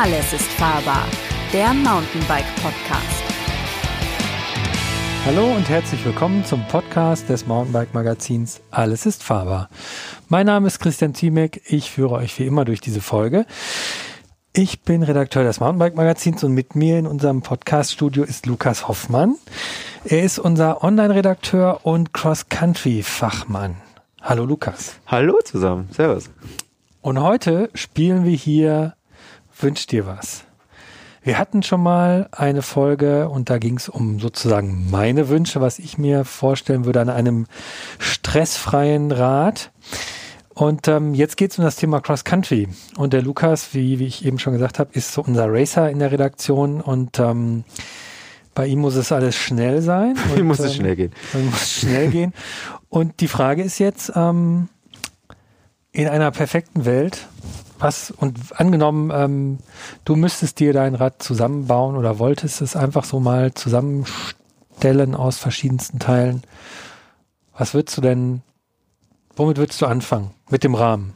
Alles ist fahrbar, der Mountainbike Podcast. Hallo und herzlich willkommen zum Podcast des Mountainbike Magazins Alles ist fahrbar. Mein Name ist Christian Ziemek, ich führe euch wie immer durch diese Folge. Ich bin Redakteur des Mountainbike Magazins und mit mir in unserem Podcast-Studio ist Lukas Hoffmann. Er ist unser Online-Redakteur und Cross-Country-Fachmann. Hallo Lukas. Hallo zusammen, servus. Und heute spielen wir hier Wünsch dir was. Wir hatten schon mal eine Folge und da ging es um sozusagen meine Wünsche, was ich mir vorstellen würde an einem stressfreien Rad. Und ähm, jetzt geht es um das Thema Cross Country. Und der Lukas, wie, wie ich eben schon gesagt habe, ist so unser Racer in der Redaktion und ähm, bei ihm muss es alles schnell sein. Bei ihm muss es schnell gehen. Muss es schnell gehen. Und die Frage ist jetzt, ähm, in einer perfekten Welt, was, und angenommen, ähm, du müsstest dir dein Rad zusammenbauen oder wolltest es einfach so mal zusammenstellen aus verschiedensten Teilen, was würdest du denn, womit würdest du anfangen? Mit dem Rahmen?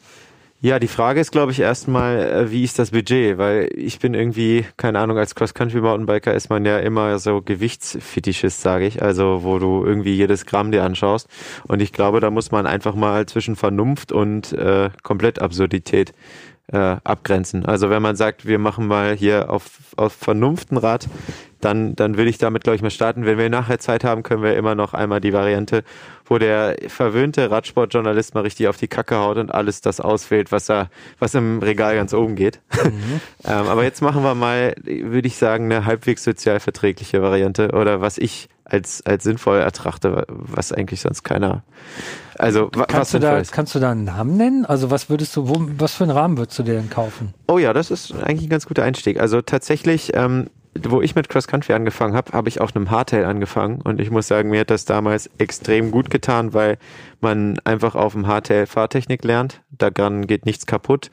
Ja, die Frage ist, glaube ich, erstmal, äh, wie ist das Budget? Weil ich bin irgendwie, keine Ahnung, als Cross-Country-Mountainbiker ist man ja immer so Gewichtsfetischist, sage ich. Also, wo du irgendwie jedes Gramm dir anschaust. Und ich glaube, da muss man einfach mal zwischen Vernunft und äh, komplett Absurdität äh, abgrenzen. Also wenn man sagt, wir machen mal hier auf, auf Vernunft ein Rad, dann, dann will ich damit, glaube ich, mal starten. Wenn wir nachher Zeit haben, können wir immer noch einmal die Variante, wo der verwöhnte Radsportjournalist mal richtig auf die Kacke haut und alles das auswählt, was er, was im Regal ganz oben geht. Mhm. ähm, aber jetzt machen wir mal, würde ich sagen, eine halbwegs sozial verträgliche Variante oder was ich als, als sinnvoll ertrachte, was eigentlich sonst keiner. Also kannst was du da, ist. kannst du da einen Namen nennen? Also was würdest du, wo, was für einen Rahmen würdest du dir denn kaufen? Oh ja, das ist eigentlich ein ganz guter Einstieg. Also tatsächlich ähm, wo ich mit Cross Country angefangen habe, habe ich auf einem Hardtail angefangen und ich muss sagen, mir hat das damals extrem gut getan, weil man einfach auf dem Hardtail Fahrtechnik lernt, daran geht nichts kaputt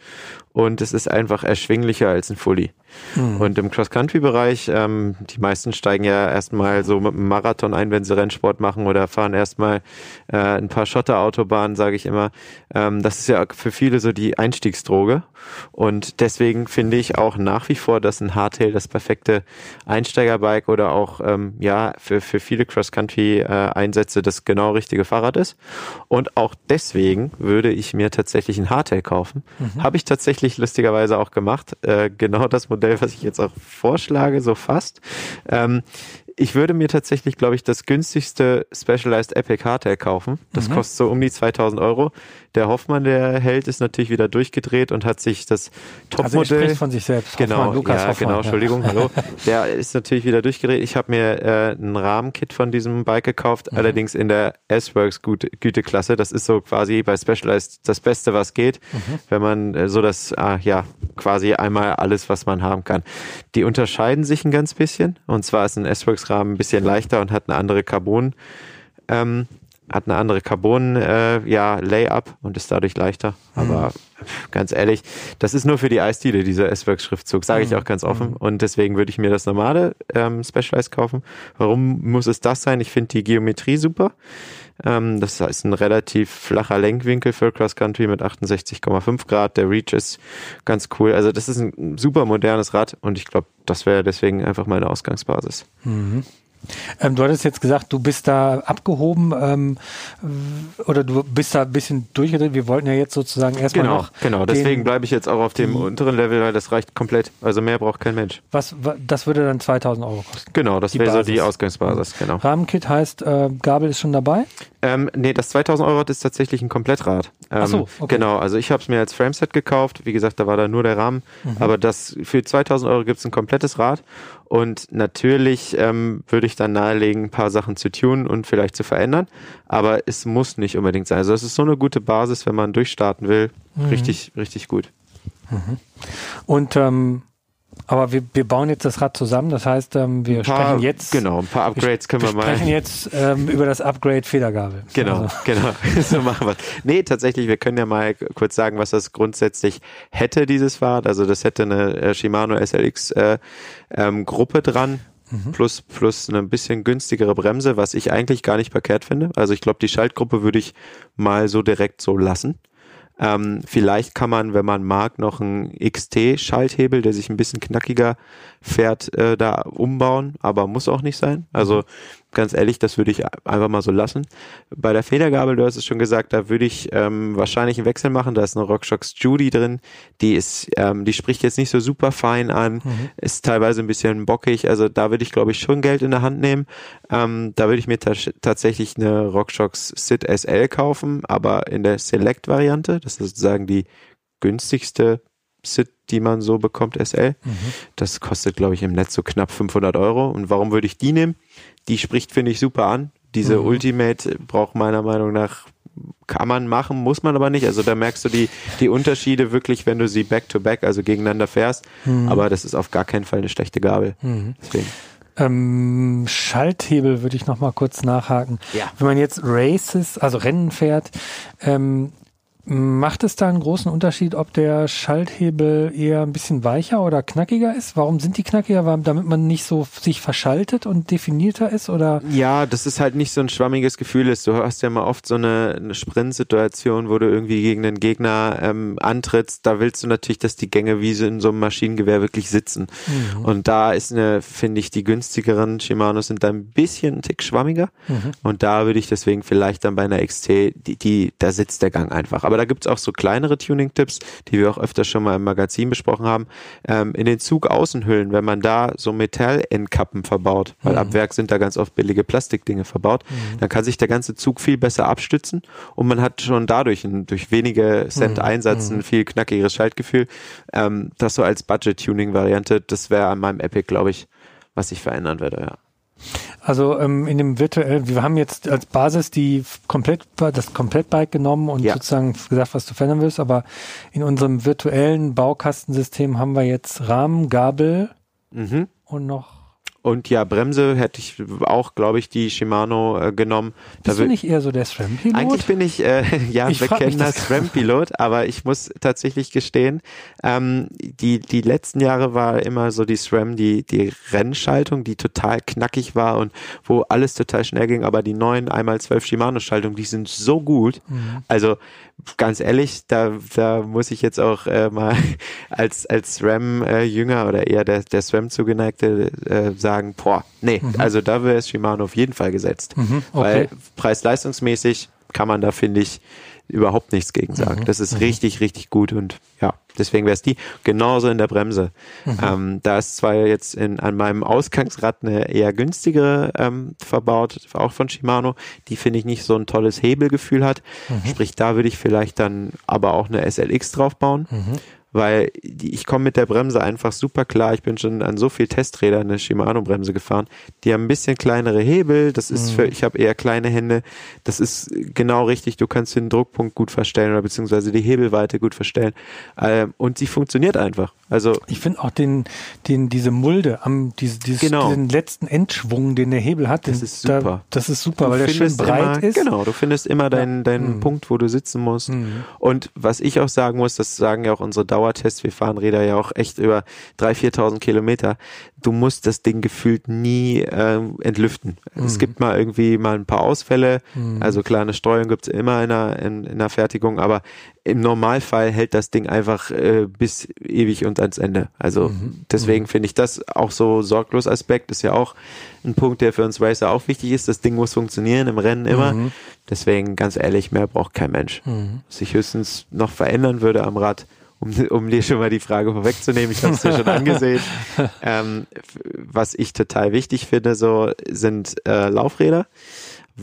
und es ist einfach erschwinglicher als ein Fully. Mhm. Und im Cross-Country-Bereich, ähm, die meisten steigen ja erstmal so mit einem Marathon ein, wenn sie Rennsport machen oder fahren erstmal äh, ein paar Schotterautobahnen, sage ich immer. Ähm, das ist ja für viele so die Einstiegsdroge. Und deswegen finde ich auch nach wie vor, dass ein Hardtail das perfekte Einsteigerbike oder auch ähm, ja für, für viele Cross-Country-Einsätze das genau richtige Fahrrad ist. Und auch deswegen würde ich mir tatsächlich ein Hardtail kaufen. Mhm. Habe ich tatsächlich lustigerweise auch gemacht. Äh, genau das Modell Modell, was ich jetzt auch vorschlage, so fast. Ähm, ich würde mir tatsächlich, glaube ich, das günstigste Specialized Epic Hardtail kaufen. Das mhm. kostet so um die 2000 Euro. Der Hoffmann, der Held, ist natürlich wieder durchgedreht und hat sich das Topmodell. Also von sich selbst. Genau, Hoffmann, Lukas ja, Hoffmann, genau, Entschuldigung, ja. hallo. Der ist natürlich wieder durchgedreht. Ich habe mir äh, ein Rahmenkit von diesem Bike gekauft, mhm. allerdings in der S-Works Güteklasse. Das ist so quasi bei Specialized das Beste, was geht, mhm. wenn man äh, so das, äh, ja, quasi einmal alles, was man haben kann. Die unterscheiden sich ein ganz bisschen. Und zwar ist ein S-Works-Rahmen ein bisschen leichter und hat eine andere Carbon. Ähm, hat eine andere Carbon äh, ja Layup und ist dadurch leichter. Mhm. Aber ganz ehrlich, das ist nur für die Eisdiele, dieser S-Works Schriftzug, sage ich mhm. auch ganz offen. Mhm. Und deswegen würde ich mir das normale ähm, Specialized kaufen. Warum muss es das sein? Ich finde die Geometrie super. Ähm, das ist ein relativ flacher Lenkwinkel für Cross Country mit 68,5 Grad. Der Reach ist ganz cool. Also das ist ein super modernes Rad und ich glaube, das wäre deswegen einfach meine Ausgangsbasis. Mhm. Ähm, du hattest jetzt gesagt, du bist da abgehoben ähm, oder du bist da ein bisschen durchgedreht. Wir wollten ja jetzt sozusagen erstmal genau, noch. Genau, deswegen bleibe ich jetzt auch auf dem unteren Level, weil das reicht komplett. Also mehr braucht kein Mensch. Was, das würde dann 2000 Euro kosten? Genau, das wäre so die Ausgangsbasis. Genau. Rahmenkit heißt, äh, Gabel ist schon dabei? Ähm, nee, das 2000 Euro ist tatsächlich ein Komplettrad. Ähm, Ach so, okay. Genau, also ich habe es mir als Frameset gekauft. Wie gesagt, da war da nur der Rahmen. Mhm. Aber das für 2000 Euro gibt es ein komplettes Rad. Und natürlich ähm, würde ich dann nahelegen, ein paar Sachen zu tunen und vielleicht zu verändern. Aber es muss nicht unbedingt sein. Also es ist so eine gute Basis, wenn man durchstarten will. Mhm. Richtig, richtig gut. Mhm. Und ähm, aber wir, wir bauen jetzt das Rad zusammen, das heißt, ähm, wir paar, sprechen jetzt. Genau, ein paar Upgrades können wir, wir mal. Wir sprechen jetzt ähm, über das Upgrade Federgabel. Genau, also. genau. so machen wir Nee, tatsächlich, wir können ja mal kurz sagen, was das grundsätzlich hätte, dieses Fahrrad. Also das hätte eine äh, Shimano SLX äh, ähm, Gruppe dran. Mhm. Plus, plus eine bisschen günstigere Bremse, was ich eigentlich gar nicht verkehrt finde. Also ich glaube, die Schaltgruppe würde ich mal so direkt so lassen. Ähm, vielleicht kann man, wenn man mag, noch einen XT-Schalthebel, der sich ein bisschen knackiger fährt, äh, da umbauen, aber muss auch nicht sein. Also ganz ehrlich, das würde ich einfach mal so lassen. Bei der Federgabel, du hast es schon gesagt, da würde ich ähm, wahrscheinlich einen Wechsel machen. Da ist eine RockShox Judy drin. Die ist, ähm, die spricht jetzt nicht so super fein an, mhm. ist teilweise ein bisschen bockig. Also da würde ich, glaube ich, schon Geld in der Hand nehmen. Ähm, da würde ich mir tatsächlich eine RockShox Sit SL kaufen, aber in der Select-Variante. Das ist sozusagen die günstigste Sit, die man so bekommt, SL. Mhm. Das kostet, glaube ich, im Netz so knapp 500 Euro. Und warum würde ich die nehmen? Die spricht, finde ich, super an. Diese mhm. Ultimate braucht meiner Meinung nach kann man machen, muss man aber nicht. Also da merkst du die, die Unterschiede wirklich, wenn du sie back-to-back, -back, also gegeneinander fährst. Mhm. Aber das ist auf gar keinen Fall eine schlechte Gabel. Mhm. Deswegen. Ähm, Schalthebel würde ich noch mal kurz nachhaken. Ja. Wenn man jetzt Races, also Rennen fährt, ähm, Macht es da einen großen Unterschied, ob der Schalthebel eher ein bisschen weicher oder knackiger ist? Warum sind die knackiger? Damit man nicht so sich verschaltet und definierter ist? Oder? Ja, das ist halt nicht so ein schwammiges Gefühl ist. Du hast ja mal oft so eine, eine Sprint-Situation, wo du irgendwie gegen den Gegner ähm, antrittst. Da willst du natürlich, dass die Gänge wie so in so einem Maschinengewehr wirklich sitzen. Mhm. Und da ist eine, finde ich, die günstigeren Shimano sind da ein bisschen ein Tick schwammiger. Mhm. Und da würde ich deswegen vielleicht dann bei einer XT, die, die, da sitzt der Gang einfach. Aber da gibt's auch so kleinere Tuning-Tipps, die wir auch öfter schon mal im Magazin besprochen haben. Ähm, in den Zugaußenhüllen, wenn man da so Metall-Endkappen verbaut, weil mhm. ab Werk sind da ganz oft billige Plastikdinge verbaut, mhm. dann kann sich der ganze Zug viel besser abstützen und man hat schon dadurch ein, durch wenige Cent mhm. Einsatz ein mhm. viel knackigeres Schaltgefühl. Ähm, das so als Budget-Tuning-Variante, das wäre an meinem Epic, glaube ich, was ich verändern würde, ja. Also ähm, in dem virtuellen, wir haben jetzt als Basis die komplett das Komplettbike genommen und ja. sozusagen gesagt, was du verändern willst, aber in unserem virtuellen Baukastensystem haben wir jetzt Rahmen, Gabel mhm. und noch und ja, Bremse hätte ich auch, glaube ich, die Shimano äh, genommen. Bist da du nicht eher so der SRAM-Pilot? Eigentlich bin ich äh, ja ich bekennender SRAM-Pilot, aber ich muss tatsächlich gestehen, ähm, die, die letzten Jahre war immer so die SRAM, die, die Rennschaltung, die total knackig war und wo alles total schnell ging, aber die neuen einmal zwölf Shimano-Schaltung, die sind so gut. Mhm. Also ganz ehrlich, da, da muss ich jetzt auch äh, mal als, als SRAM-Jünger äh, oder eher der, der SRAM-Zugeneigte äh, sagen, boah, nee, mhm. also da wäre es Shimano auf jeden Fall gesetzt. Mhm, okay. Weil preis-leistungsmäßig kann man da, finde ich, überhaupt nichts gegen sagen. Mhm. Das ist mhm. richtig, richtig gut und ja, deswegen wäre es die. Genauso in der Bremse. Mhm. Ähm, da ist zwar jetzt in, an meinem Ausgangsrad eine eher günstigere ähm, verbaut, auch von Shimano, die finde ich nicht so ein tolles Hebelgefühl hat. Mhm. Sprich, da würde ich vielleicht dann aber auch eine SLX draufbauen. Weil ich komme mit der Bremse einfach super klar. Ich bin schon an so viel Testräder eine Shimano-Bremse gefahren. Die haben ein bisschen kleinere Hebel. Das ist für, mhm. ich habe eher kleine Hände. Das ist genau richtig. Du kannst den Druckpunkt gut verstellen oder beziehungsweise die Hebelweite gut verstellen. Ähm, und sie funktioniert einfach. Also ich finde auch den, den, diese Mulde am, diese, dieses, genau. diesen letzten Endschwung, den der Hebel hat. Das ist super. Da, das ist super, du weil der schön breit immer, ist. Genau, du findest immer deinen, deinen mhm. Punkt, wo du sitzen musst. Mhm. Und was ich auch sagen muss, das sagen ja auch unsere Dauertests, wir fahren Räder ja auch echt über 3.000, 4.000 Kilometer. Du musst das Ding gefühlt nie äh, entlüften. Mhm. Es gibt mal irgendwie mal ein paar Ausfälle. Mhm. Also klar, eine Streuung gibt's immer in der, in, in der Fertigung, aber im Normalfall hält das Ding einfach äh, bis ewig und ans Ende. Also mhm. deswegen mhm. finde ich das auch so sorglos Aspekt ist ja auch ein Punkt, der für uns Racer auch wichtig ist. Das Ding muss funktionieren im Rennen immer. Mhm. Deswegen ganz ehrlich, mehr braucht kein Mensch. Mhm. Was ich höchstens noch verändern würde am Rad, um, um dir schon mal die Frage vorwegzunehmen, ich habe es dir schon angesehen. Ähm, was ich total wichtig finde, so sind äh, Laufräder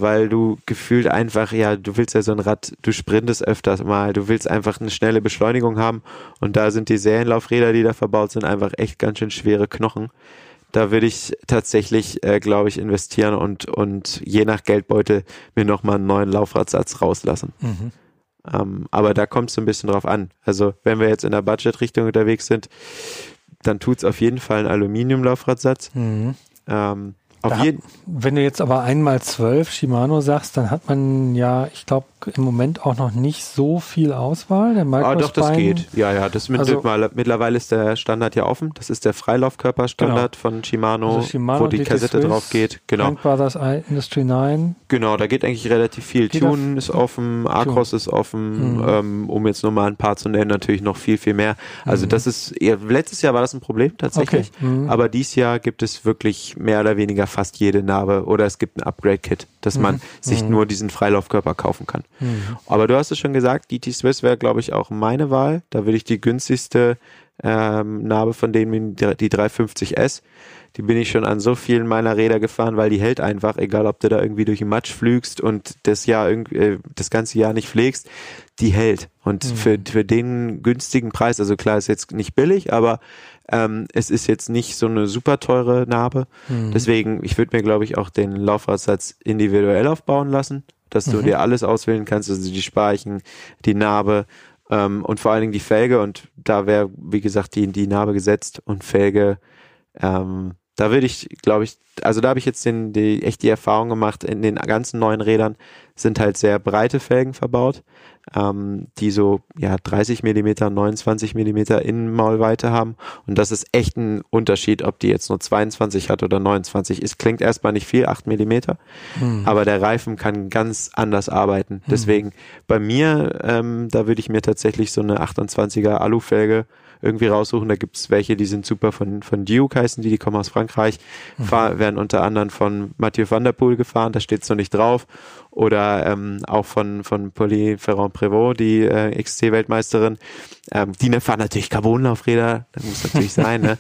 weil du gefühlt einfach, ja, du willst ja so ein Rad, du sprintest öfters mal, du willst einfach eine schnelle Beschleunigung haben und da sind die Serienlaufräder, die da verbaut sind, einfach echt ganz schön schwere Knochen. Da würde ich tatsächlich, äh, glaube ich, investieren und, und je nach Geldbeutel mir nochmal einen neuen Laufradsatz rauslassen. Mhm. Ähm, aber da kommt es so ein bisschen drauf an. Also wenn wir jetzt in der Budget-Richtung unterwegs sind, dann tut es auf jeden Fall ein Aluminium-Laufradsatz. Mhm. Ähm, Auf jeden wenn du jetzt aber einmal zwölf Shimano sagst, dann hat man ja, ich glaube, im Moment auch noch nicht so viel Auswahl. Der Ah, doch, das geht. Ja, ja, das mit, Also- mittlerweile ist der Standard ja offen. Das ist der Freilaufkörperstandard von Shimano, Also Shimano, wo die DT Kassette Swiss, drauf geht. Genau. Brothers Industry 9. Genau, da geht eigentlich relativ viel. Tune ist offen, Acros ist offen, Mhm. ähm, um jetzt nur mal ein paar zu nennen, natürlich noch viel, viel mehr. Also Mhm. das ist, letztes Jahr war das ein Problem tatsächlich, Okay. Mhm. aber dieses Jahr gibt es wirklich mehr oder weniger fast jede Narbe oder es gibt ein Upgrade-Kit, dass man sich Mhm. nur diesen Freilaufkörper kaufen kann. Aber du hast es schon gesagt, DT Swiss wäre, glaube ich, auch meine Wahl. Da würde ich die günstigste ähm, Narbe von denen, die 350S, die bin ich schon an so vielen meiner Räder gefahren, weil die hält einfach, egal ob du da irgendwie durch den Matsch flügst und das Jahr irgendwie, äh, das ganze Jahr nicht pflegst, die hält. Und für, für den günstigen Preis, also klar, ist jetzt nicht billig, aber ähm, es ist jetzt nicht so eine super teure Narbe. Deswegen, ich würde mir, glaube ich, auch den Laufradsatz individuell aufbauen lassen, dass du dir alles auswählen kannst, also die Speichen, die Narbe ähm, und vor allen Dingen die Felge. Und da wäre, wie gesagt, die, die Narbe gesetzt und Felge ähm, da würde ich, glaube ich, also da habe ich jetzt den, die, echt die Erfahrung gemacht, in den ganzen neuen Rädern sind halt sehr breite Felgen verbaut, ähm, die so ja 30 Millimeter, 29 Millimeter Innenmaulweite haben. Und das ist echt ein Unterschied, ob die jetzt nur 22 hat oder 29. Es klingt erstmal nicht viel, 8 Millimeter, aber der Reifen kann ganz anders arbeiten. Deswegen bei mir, ähm, da würde ich mir tatsächlich so eine 28er Alufelge irgendwie raussuchen. Da gibt's welche, die sind super von, von Duke heißen die, die kommen aus Frankreich, fahr, werden unter anderem von Mathieu van der Poel gefahren, da steht's noch nicht drauf. Oder ähm, auch von, von Pauline Ferrand-Prévot, die äh, XC-Weltmeisterin. Ähm, die ne, fahren natürlich Carbonlaufräder, das muss natürlich sein, ne?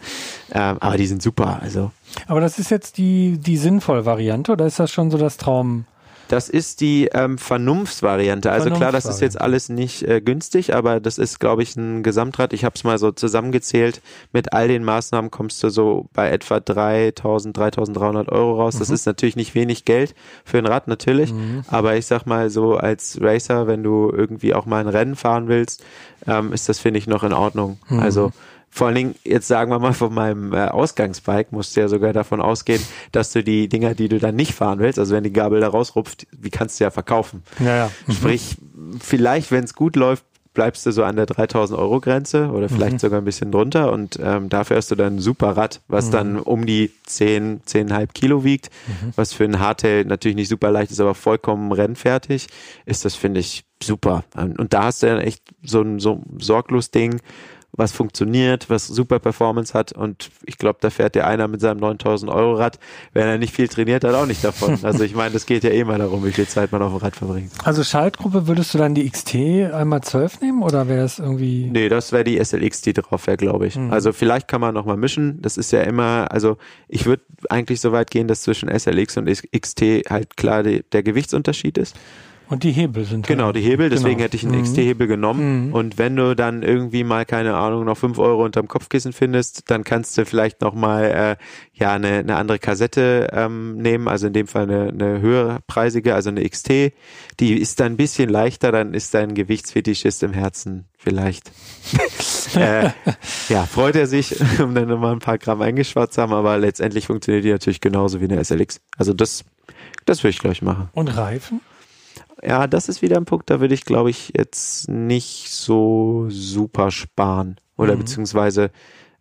Ähm, aber die sind super. Also Aber das ist jetzt die, die sinnvolle Variante oder ist das schon so das Traum? Das ist die ähm, Vernunftsvariante. Also klar, das ist jetzt alles nicht äh, günstig, aber das ist, glaube ich, ein Gesamtrad. Ich habe es mal so zusammengezählt. Mit all den Maßnahmen kommst du so bei etwa 3.000, 3.300 Euro raus. Das ist natürlich nicht wenig Geld für ein Rad, natürlich. Aber ich sag mal so als Racer, wenn du irgendwie auch mal ein Rennen fahren willst, ähm, ist das, finde ich, noch in Ordnung. Also vor allen Dingen, jetzt sagen wir mal, von meinem äh, Ausgangsbike musst du ja sogar davon ausgehen, dass du die Dinger, die du dann nicht fahren willst, also wenn die Gabel da rausrupft, wie kannst du ja verkaufen? Ja, ja. Sprich, vielleicht, wenn es gut läuft, bleibst du so an der 3000 Euro Grenze oder vielleicht sogar ein bisschen drunter und ähm, dafür hast du dann ein super Rad, was dann um die 10, 10,5 Kilo wiegt, was für ein Hardtail natürlich nicht super leicht ist, aber vollkommen rennfertig, ist das, finde ich, super. Und da hast du dann echt so ein, so ein sorglos Ding, was funktioniert, was super Performance hat und ich glaube, da fährt der einer mit seinem 9000 Euro Rad, wenn er nicht viel trainiert hat, auch nicht davon. Also ich meine, das geht ja eh mal darum, wie viel Zeit man auf dem Rad verbringt. Also Schaltgruppe würdest du dann die XT einmal 12 nehmen oder wäre es irgendwie? Nee, das wäre die SLX, die drauf wäre, glaube ich. Also vielleicht kann man noch mal mischen. Das ist ja immer, also ich würde eigentlich so weit gehen, dass zwischen SLX und XT halt klar die, der Gewichtsunterschied ist. Und die Hebel sind Genau, die Hebel, deswegen Genau. hätte ich einen XT-Hebel genommen. Und wenn du dann irgendwie mal, keine Ahnung, noch fünf Euro unterm Kopfkissen findest, dann kannst du vielleicht noch mal äh, ja eine, eine andere Kassette ähm, nehmen, also in dem Fall eine, eine höherpreisige, also eine XT. Die ist dann ein bisschen leichter, dann ist dein Gewichtsfetischist im Herzen vielleicht. äh, ja, freut er sich, um dann nochmal ein paar Gramm eingespart zu haben, aber letztendlich funktioniert die natürlich genauso wie eine SLX. Also das, das würde ich, glaube ich, machen. Und Reifen? Ja, das ist wieder ein Punkt, da würde ich, glaube ich, jetzt nicht so super sparen. Oder Mhm. beziehungsweise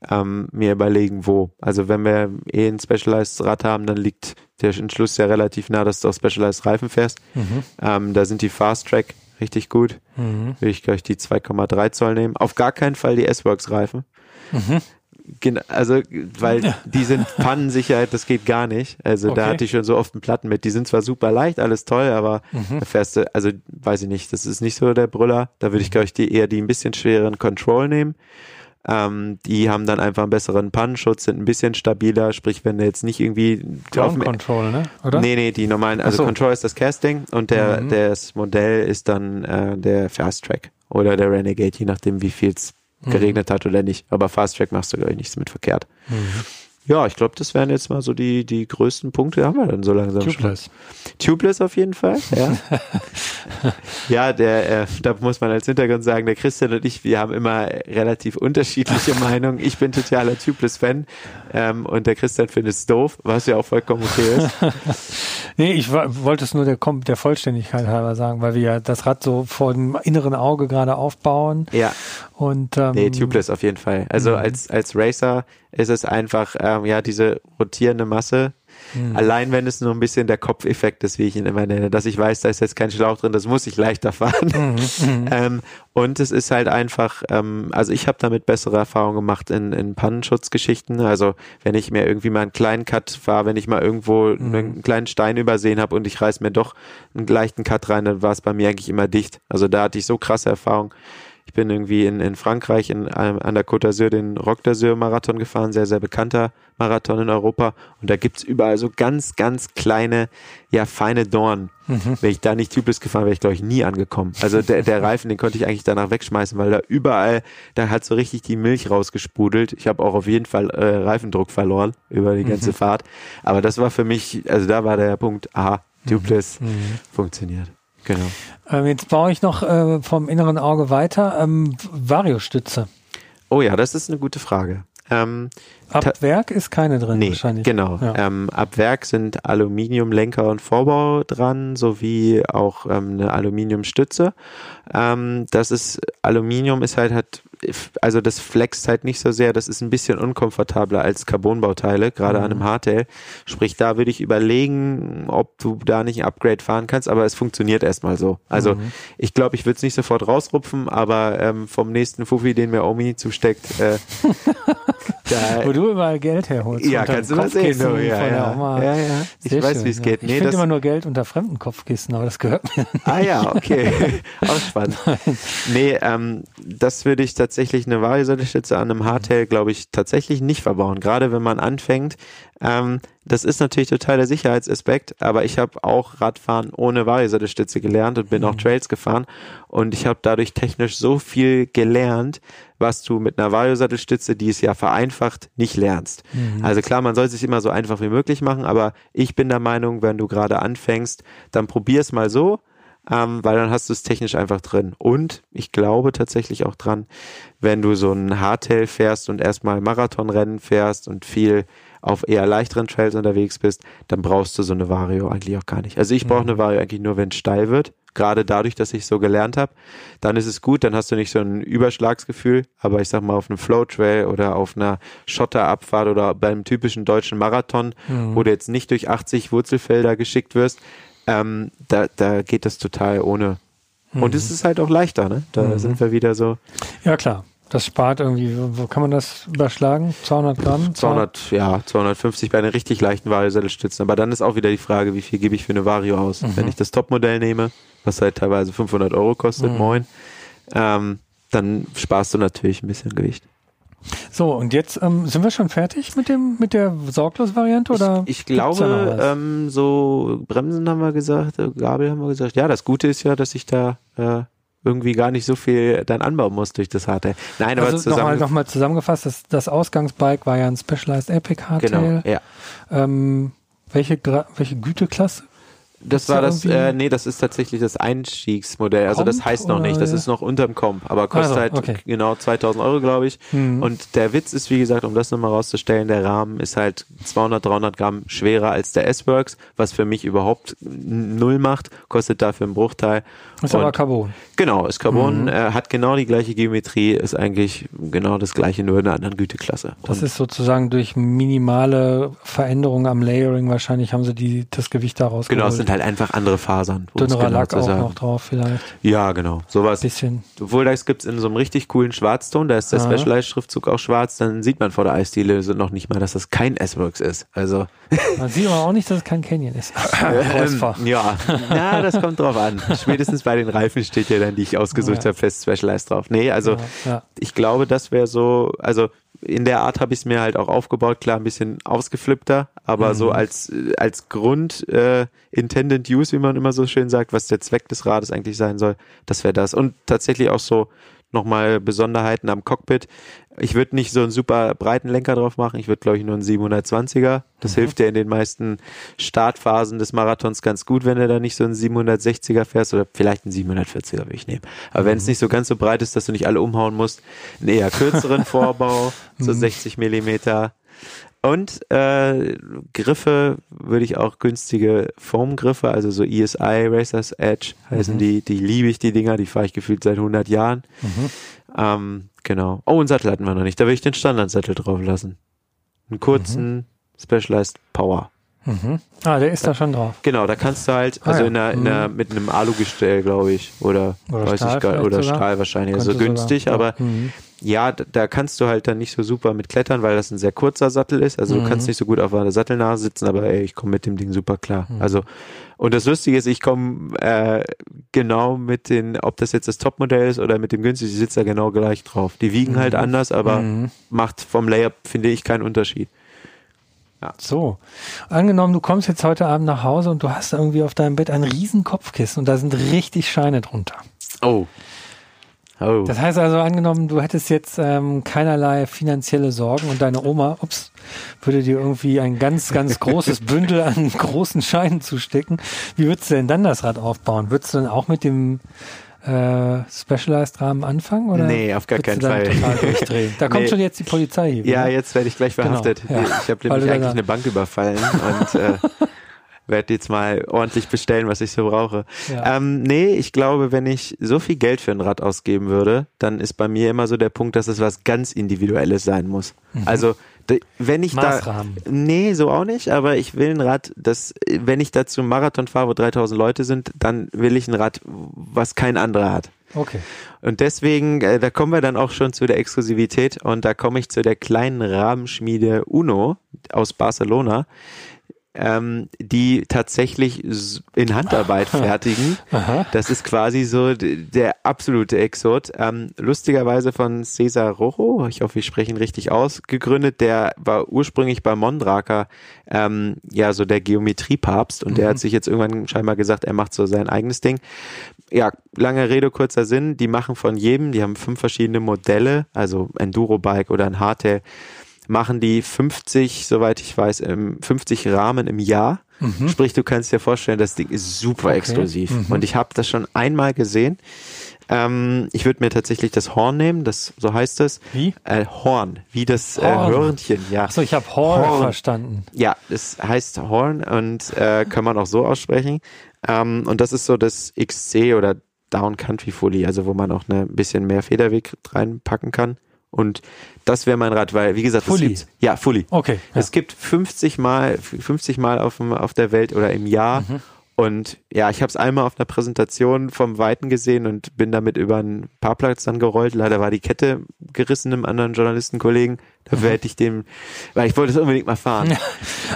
ähm, mir überlegen, wo. Also wenn wir eh ein Specialized Rad haben, dann liegt der Entschluss ja relativ nah, dass du auf Specialized Reifen fährst. Mhm. Ähm, da sind die Fast Track richtig gut. Mhm. Würde ich gleich die 2,3 Zoll nehmen. Auf gar keinen Fall die S-Works Reifen. Mhm. Also, weil die sind Pannensicherheit, das geht gar nicht. Also da Okay. hatte ich schon so oft einen Platten mit. Die sind zwar super leicht, alles toll, aber Mhm. da fährst du, also weiß ich nicht, das ist nicht so der Brüller. Da würde ich, glaube ich, die eher die ein bisschen schwereren Control nehmen. Ähm, die haben dann einfach einen besseren Pannenschutz, sind ein bisschen stabiler, sprich, wenn du jetzt nicht irgendwie Ground Control, ne? Oder? Nee, nee, die normalen, also so. Control ist das Casting und der, Mhm. das Modell ist dann äh, der Fast Track oder der Renegade, je nachdem, wie viel es. Geregnet hat oder nicht. Aber Fast Track machst du, glaube ich, nichts mit verkehrt. Ja, ich glaube, das wären jetzt mal so die, die größten Punkte, haben wir dann so langsam Tubeless. schon. Tubeless auf jeden Fall, ja. ja, der, äh, da muss man als Hintergrund sagen, der Christian und ich, wir haben immer relativ unterschiedliche Meinungen. Ich bin totaler Tubeless-Fan ähm, und der Christian findet es doof, was ja auch vollkommen okay ist. nee, ich wollte es nur der, der Vollständigkeit halber sagen, weil wir ja das Rad so vor dem inneren Auge gerade aufbauen. Ja. Und, ähm, nee, Tubeless auf jeden Fall. Also Mhm. als, als Racer ist es einfach, ähm, ja, diese rotierende Masse. Mhm. Allein wenn es nur ein bisschen der Kopfeffekt ist, wie ich ihn immer nenne, dass ich weiß, da ist jetzt kein Schlauch drin, das muss ich leichter fahren. Mhm. ähm, und es ist halt einfach, ähm, also ich habe damit bessere Erfahrungen gemacht in, in Pannenschutzgeschichten. Also wenn ich mir irgendwie mal einen kleinen Cut fahre, wenn ich mal irgendwo Mhm. einen kleinen Stein übersehen habe und ich reiß mir doch einen leichten Cut rein, dann war es bei mir eigentlich immer dicht. Also da hatte ich so krasse Erfahrungen. Ich bin irgendwie in, in Frankreich in, ähm, an der Côte d'Azur den Rock d'Azur Marathon gefahren, sehr, sehr bekannter Marathon in Europa. Und da gibt's überall so ganz, ganz kleine, ja, feine Dornen. Wenn ich da nicht tubeless gefahren wäre, ich glaube ich nie angekommen. Also der, der Reifen, den konnte ich eigentlich danach wegschmeißen, weil da überall, da hat so richtig die Milch rausgesprudelt. Ich habe auch auf jeden Fall äh, Reifendruck verloren über die ganze Fahrt. Aber das war für mich, also da war der Punkt, aha, tubeless funktioniert. Genau. ähm, jetzt baue ich noch äh, vom inneren Auge weiter. Ähm, Variostütze. Oh ja, das ist eine gute Frage. Ähm, Ab Werk ist keine drin nee, wahrscheinlich. genau. Ja. Ähm, ab Werk sind Aluminiumlenker und Vorbau dran, sowie auch ähm, eine Aluminiumstütze. Ähm, das ist, Aluminium ist halt, hat, also das flext halt nicht so sehr, das ist ein bisschen unkomfortabler als Carbonbauteile, gerade an einem Hardtail. Sprich, da würde ich überlegen, ob du da nicht ein Upgrade fahren kannst, aber es funktioniert erstmal so. Also ich glaube, ich würde es nicht sofort rausrupfen, aber ähm, vom nächsten Fuffi, den mir Omi zusteckt, äh, da, Wo du überall Geld herholst. ja, kannst du mal sehen. Du, ja, ja. Ja, ja. Ich Sehr weiß, wie es ja. geht. Ich Nee, finde immer nur Geld unter fremden Kopfkissen, aber das gehört mir. ah ja, okay. Auch spannend. Nee, ähm, das würde ich tatsächlich eine Variosattelstütze an einem Hardtail, glaube ich, tatsächlich nicht verbauen. Gerade wenn man anfängt. Ähm, das ist natürlich total der Sicherheitsaspekt, aber ich habe auch Radfahren ohne Variosattelstütze gelernt und bin Mhm. auch Trails gefahren und ich habe dadurch technisch so viel gelernt, was du mit einer Variosattelstütze, die es ja vereinfacht, nicht lernst. Mhm. Also klar, man soll es sich immer so einfach wie möglich machen, aber ich bin der Meinung, wenn du gerade anfängst, dann probier es mal so, ähm, weil dann hast du es technisch einfach drin. Und ich glaube tatsächlich auch dran, wenn du so ein Hardtail fährst und erstmal Marathonrennen fährst und viel auf eher leichteren Trails unterwegs bist, dann brauchst du so eine Vario eigentlich auch gar nicht. Also ich brauche eine Vario eigentlich nur, wenn es steil wird. Gerade dadurch, dass ich so gelernt habe, dann ist es gut, dann hast du nicht so ein Überschlagsgefühl, aber ich sag mal auf einem Flow-Trail oder auf einer Schotterabfahrt oder beim typischen deutschen Marathon, wo du jetzt nicht durch 80 Wurzelfelder geschickt wirst, ähm, da, da geht das total ohne. Und es ist halt auch leichter, ne? Da sind wir wieder so Ja, klar. Das spart irgendwie, wo kann man das überschlagen? 200 Gramm? 200, ja, 250 bei einer richtig leichten Variosattelstützen. Aber dann ist auch wieder die Frage, wie viel gebe ich für eine Vario aus? Wenn ich das Topmodell nehme, was halt teilweise 500 Euro kostet, moin, ähm, dann sparst du natürlich ein bisschen Gewicht. So, und jetzt ähm, sind wir schon fertig mit dem mit der Sorglos-Variante oder? ich, ich glaube, ähm, so Bremsen haben wir gesagt, äh, Gabel haben wir gesagt. Ja, das Gute ist ja, dass ich da äh, irgendwie gar nicht so viel dann anbauen muss durch das Hardtail. Nein, aber also nochmal zusammen. noch mal zusammengefasst, das, das Ausgangsbike war ja ein Specialized Epic Hardtail. Genau, ja. Ähm, welche, Gra welche Güteklasse? Das war da das, äh, nee, das ist tatsächlich das Einstiegsmodell. Also das heißt noch nicht, das ist noch unterm Comp, aber kostet Also, halt okay. genau 2000 Euro, glaube ich. Mhm. Und der Witz ist, wie gesagt, um das nochmal rauszustellen, der Rahmen ist halt 200, 300 Gramm schwerer als der S-Works, was für mich überhaupt null macht, kostet dafür einen Bruchteil. Ist Und- aber Carbon. Genau, ist Carbon, Mhm. äh, hat genau die gleiche Geometrie, ist eigentlich genau das gleiche, nur in einer anderen Güteklasse. Das Und ist sozusagen durch minimale Veränderungen am Layering wahrscheinlich haben sie die, das Gewicht daraus genau, es sind halt einfach andere Fasern. es Dünnerer genau Lack auch sagen. noch drauf vielleicht. Ja, genau. Sowas. Bisschen. Obwohl das gibt's in so einem richtig coolen Schwarzton, da ist der. Specialized-Schriftzug auch schwarz, dann sieht man vor der Eisdiele noch nicht mal, dass das kein S-Works ist. Also Man sieht aber auch nicht, dass es kein Canyon ist. Ähm, ja, na, das kommt drauf an. Spätestens bei den Reifen steht ja dann, die ich ausgesucht Ja. habe, fest Specialized drauf. Nee, also Ja, ja. ich glaube, das wäre so, also in der Art habe ich es mir halt auch aufgebaut, klar ein bisschen ausgeflippter, aber so Mhm. als äh, als Grund äh, Intended Use, wie man immer so schön sagt, was der Zweck des Rades eigentlich sein soll, das wäre das. Und tatsächlich auch so nochmal Besonderheiten am Cockpit. Ich würde nicht so einen super breiten Lenker drauf machen. Ich würde, glaube ich, nur einen 720er. Das Mhm. hilft dir in den meisten Startphasen des Marathons ganz gut, wenn du da nicht so einen 760er fährst oder vielleicht einen 740er würde ich nehmen. Aber wenn es nicht so ganz so breit ist, dass du nicht alle umhauen musst, einen eher kürzeren Vorbau, so 60 Millimeter. Und äh, Griffe würde ich auch günstige Foam-Griffe, also so ESI Racers Edge heißen die, die liebe ich, die Dinger, die fahre ich gefühlt seit 100 Jahren. Ähm, genau. Oh, einen Sattel hatten wir noch nicht, da würde ich den Standardsattel drauf lassen. Einen kurzen Specialized Power. Mhm. Ah, der ist da schon drauf. Genau, da kannst du halt, Ah, also ja. in einer, in einer, mit einem Alugestell, glaube ich, oder, Oder weiß Stahl ich gar, oder sogar. Stahl wahrscheinlich, also günstig, sogar. aber Mhm. Ja, da, kannst du halt dann nicht so super mit klettern, weil das ein sehr kurzer Sattel ist. Also Mhm. du kannst nicht so gut auf einer Sattelnase sitzen, aber ey, ich komme mit dem Ding super klar. Mhm. Also und das Lustige ist, ich komme äh, genau mit den, ob das jetzt das Topmodell ist oder mit dem günstig, ich sitze da genau gleich drauf. Die wiegen halt anders, aber Mhm. macht vom Layup finde ich keinen Unterschied. So, angenommen, du kommst jetzt heute Abend nach Hause und du hast irgendwie auf deinem Bett ein riesen Kopfkissen und da sind richtig Scheine drunter. Oh. Oh. Das heißt also, angenommen, du hättest jetzt ähm, keinerlei finanzielle Sorgen und deine Oma, ups, würde dir irgendwie ein ganz, ganz großes Bündel an großen Scheinen zustecken. Wie würdest du denn dann das Rad aufbauen? Würdest du dann auch mit dem äh, Specialized-Rahmen anfangen? Oder Nee, auf gar keinen Fall. Da kommt Nee. schon jetzt die Polizei hier. Ja, jetzt werde ich gleich Genau, verhaftet. ja. Ich habe nämlich eigentlich eine Bank überfallen und äh, werde jetzt mal ordentlich bestellen, was ich so brauche. Ja. Ähm, nee, ich glaube, wenn ich so viel Geld für ein Rad ausgeben würde, dann ist bei mir immer so der Punkt, dass es was ganz Individuelles sein muss. Also de- wenn ich Mhm. Maßrahmen. da, nee, so auch nicht, aber ich will ein Rad, das, wenn ich dazu einen Marathon fahre, wo 3000 Leute sind, dann will ich ein Rad, was kein anderer hat. Okay. Und deswegen, äh, da kommen wir dann auch schon zu der Exklusivität und da komme ich zu der kleinen Rahmenschmiede Uno aus Barcelona, ähm, die tatsächlich in Handarbeit fertigen. Das ist quasi so der absolute Exot. Ähm, lustigerweise von Cesar Rojo, ich hoffe, ich spreche ihn richtig aus, gegründet. Der war ursprünglich bei Mondraker ähm, ja so der Geometriepapst und der hat sich jetzt irgendwann scheinbar gesagt, er macht so sein eigenes Ding. Ja, lange Rede, kurzer Sinn. Die machen von jedem, die haben fünf verschiedene Modelle, also Enduro-Bike oder ein Hardtail, machen die 50, soweit ich weiß, im 50 Rahmen im Jahr. Sprich, du kannst dir vorstellen, das Ding ist super Okay. exklusiv. Mhm. Und ich habe das schon einmal gesehen. Ähm, ich würde mir tatsächlich das Horn nehmen, das so heißt es. Wie? Äh, Horn, wie das äh, Horn. Hörnchen, ja. Achso, ich habe Horn, Horn. verstanden. Ja, das heißt Horn und äh, kann man auch so aussprechen. Ähm, und das ist so das XC oder Down Country Fully, also wo man auch ne, ein bisschen mehr Federweg reinpacken kann. Und das wäre mein Rad, weil, wie gesagt, Fully. gibt's, ja, Fully. Okay. Ja. Es gibt 50 Mal, 50 Mal auf, dem, auf der Welt oder im Jahr. Mhm. Und ja, ich habe es einmal auf einer Präsentation vom Weiten gesehen und bin damit über einen Parkplatz dann gerollt. Leider war die Kette gerissen einem anderen Journalistenkollegen. Dafür hätte ich dem, weil ich wollte es unbedingt mal fahren.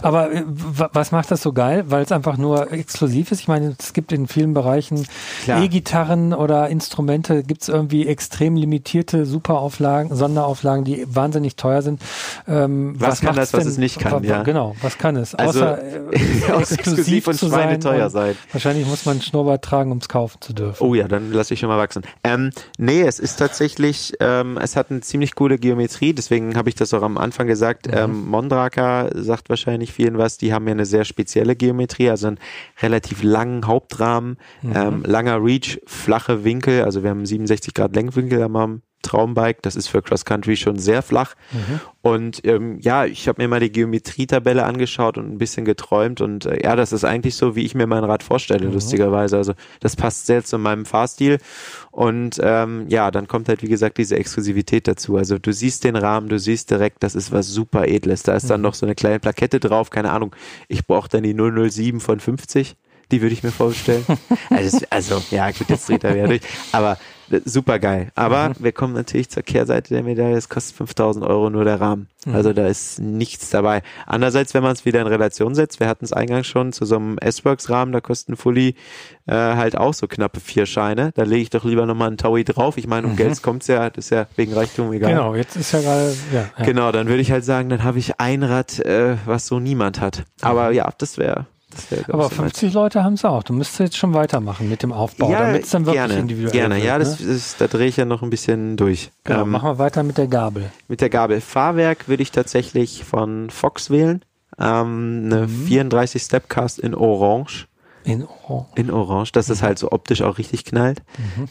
Aber äh, wa- was macht das so geil? Weil es einfach nur exklusiv ist. Ich meine, es gibt in vielen Bereichen. E-Gitarren oder Instrumente, gibt es irgendwie extrem limitierte Superauflagen, Sonderauflagen, die wahnsinnig teuer sind. Ähm, Was kann macht's das, was denn? es nicht kann, ja? Genau, was kann es? Also, Außer äh, exklusiv und zu sein und sein. Wahrscheinlich muss man einen Schnurrbart tragen, um es kaufen zu dürfen. Oh ja, dann lasse ich schon mal wachsen. Ähm, nee, es ist tatsächlich, ähm, es hat eine ziemlich coole Geometrie, deswegen habe ich das auch am Anfang gesagt. Ähm, Mondraker sagt wahrscheinlich vielen was, die haben ja eine sehr spezielle Geometrie, also einen relativ langen Hauptrahmen, ähm, langer Reach, flache Winkel, also wir haben 67 Grad Lenkwinkel am Traumbike, das ist für Cross Country schon sehr flach. Und ähm, ja, ich habe mir mal die Geometrietabelle angeschaut und ein bisschen geträumt und äh, ja, das ist eigentlich so, wie ich mir mein Rad vorstelle, lustigerweise. Also das passt sehr zu meinem Fahrstil. Und ähm, ja, dann kommt halt, wie gesagt, diese Exklusivität dazu. Also du siehst den Rahmen, du siehst direkt, das ist was super Edles. Da ist dann noch so eine kleine Plakette drauf, keine Ahnung. Ich brauche dann die 007 von 50. Die würde ich mir vorstellen. also, also, ja, gut, jetzt dreht er wieder durch. Aber super geil. Aber wir kommen natürlich zur Kehrseite der Medaille. Es kostet 5000 Euro nur der Rahmen. Also da ist nichts dabei. Andererseits, wenn man es wieder in Relation setzt, wir hatten es eingangs schon zu so einem S-Works-Rahmen, da kosten Fully äh, halt auch so knappe vier Scheine. Da lege ich doch lieber nochmal einen Taui drauf. Ich meine, um Geld kommt's ja, das ist ja wegen Reichtum egal. Genau, jetzt ist ja gerade, ja, ja. Genau, dann würde ich halt sagen, dann habe ich ein Rad, äh, was so niemand hat. Aber ja, das wäre Das wäre, Aber ich, so mein- 50 Leute haben es auch. Du müsstest jetzt schon weitermachen mit dem Aufbau, damit es dann wirklich gerne, individuell gerne. wird. Ja, ne? das ist, da drehe ich ja noch ein bisschen durch. Genau, Ähm, machen wir weiter mit der Gabel. mit der Gabel Fahrwerk würde ich tatsächlich von Fox wählen. Ähm, eine Mhm. 34 Stepcast in Orange. In Orange. In Orange, dass das halt so optisch auch richtig knallt.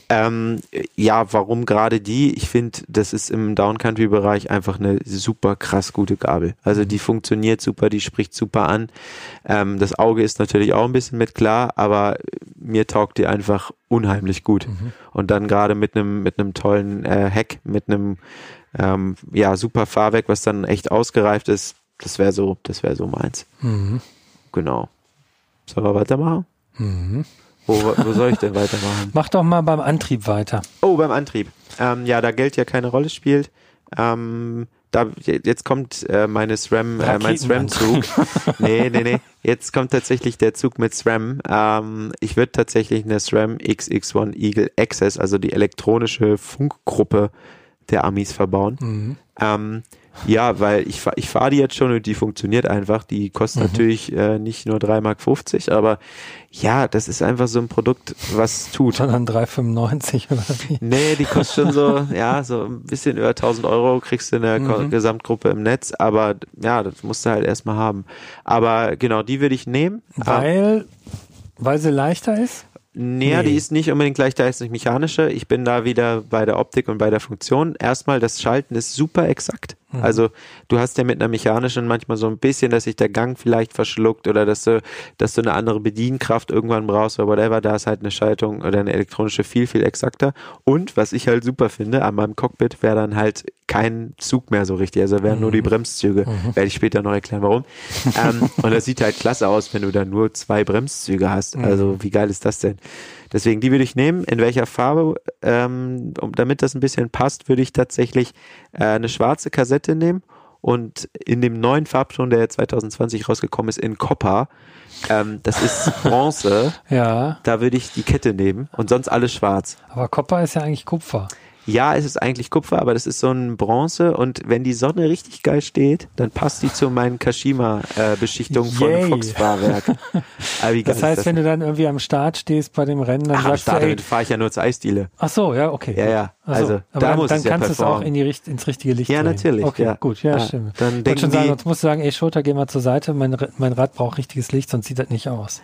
Ähm, ja, warum gerade die? Ich finde, das ist im Downcountry-Bereich einfach eine super krass gute Gabel. Also die funktioniert super, die spricht super an. Ähm, das Auge ist natürlich auch ein bisschen mit klar, aber mir taugt die einfach unheimlich gut. Und dann gerade mit einem mit einem tollen äh, Heck, mit einem ähm, ja super Fahrwerk, was dann echt ausgereift ist. Das wäre so, das wäre so meins. Mhm. Genau. Sollen wir weitermachen? Mhm. Wo, wo soll ich denn weitermachen? Mach doch mal beim Antrieb weiter. Oh, beim Antrieb. Ähm, ja, da Geld ja keine Rolle spielt. Ähm, da, jetzt kommt äh, meine SRAM, äh, mein SRAM-Zug. nee, nee, nee. Jetzt kommt tatsächlich der Zug mit SRAM. Ähm, ich würde tatsächlich eine SRAM XX1 Eagle Access, also die elektronische Funkgruppe der Amis verbauen. Mhm. Ähm, ja, weil ich, ich fahre die jetzt schon und die funktioniert einfach. Die kostet natürlich äh, nicht nur 3,50 Mark, aber ja, das ist einfach so ein Produkt, was tut. Sondern 3,95 oder wie? Nee, die kostet schon so, ja, so ein bisschen über 1000 Euro kriegst du in der Mhm. Gesamtgruppe im Netz, aber ja, das musst du halt erstmal haben. Aber genau, die würde ich nehmen. Ähm, Weil, weil sie leichter ist? Nee, Nee. die ist nicht unbedingt gleich, da ist nicht mechanische. Ich bin da wieder bei der Optik und bei der Funktion. Erstmal, das Schalten ist super exakt. Mhm. Also du hast ja mit einer mechanischen manchmal so ein bisschen, dass sich der Gang vielleicht verschluckt oder dass du, dass du eine andere Bedienkraft irgendwann brauchst oder whatever. Da ist halt eine Schaltung oder eine elektronische viel, viel exakter. Und was ich halt super finde, an meinem Cockpit wäre dann halt kein Zug mehr so richtig. Also wären nur die Bremszüge. Werde ich später noch erklären, warum. ähm, und das sieht halt klasse aus, wenn du da nur zwei Bremszüge hast. Also wie geil ist das denn? Deswegen, die würde ich nehmen. In welcher Farbe? Ähm, um, damit das ein bisschen passt, würde ich tatsächlich äh, eine schwarze Kassette nehmen und in dem neuen Farbton, der 2020 rausgekommen ist, in Copper. Ähm, das ist Bronze. Ja, Da würde ich die Kette nehmen und sonst alles schwarz. aber Copper ist ja eigentlich Kupfer. Ja, es ist eigentlich Kupfer, aber das ist so ein Bronze und wenn die Sonne richtig geil steht, dann passt die zu meinen Kashima-Beschichtungen von. Fox-Fahrwerk. Aber wie geil Das heißt, das wenn du dann irgendwie am Start stehst bei dem Rennen, dann Ach, am sagst Start du, ey, fahre ich ja nur zur Eisdiele. ach so, ja, okay. Ja, ja. Also, aber da dann, muss dann es ja kannst du es auch in die, ins richtige Licht Ja, drehen. natürlich, Okay, ja. gut, ja, Ja, stimmt. dann ich schon sagen, sonst musst du sagen, ey, Schulter, geh mal zur Seite, mein, mein Rad braucht richtiges Licht, sonst sieht das nicht aus.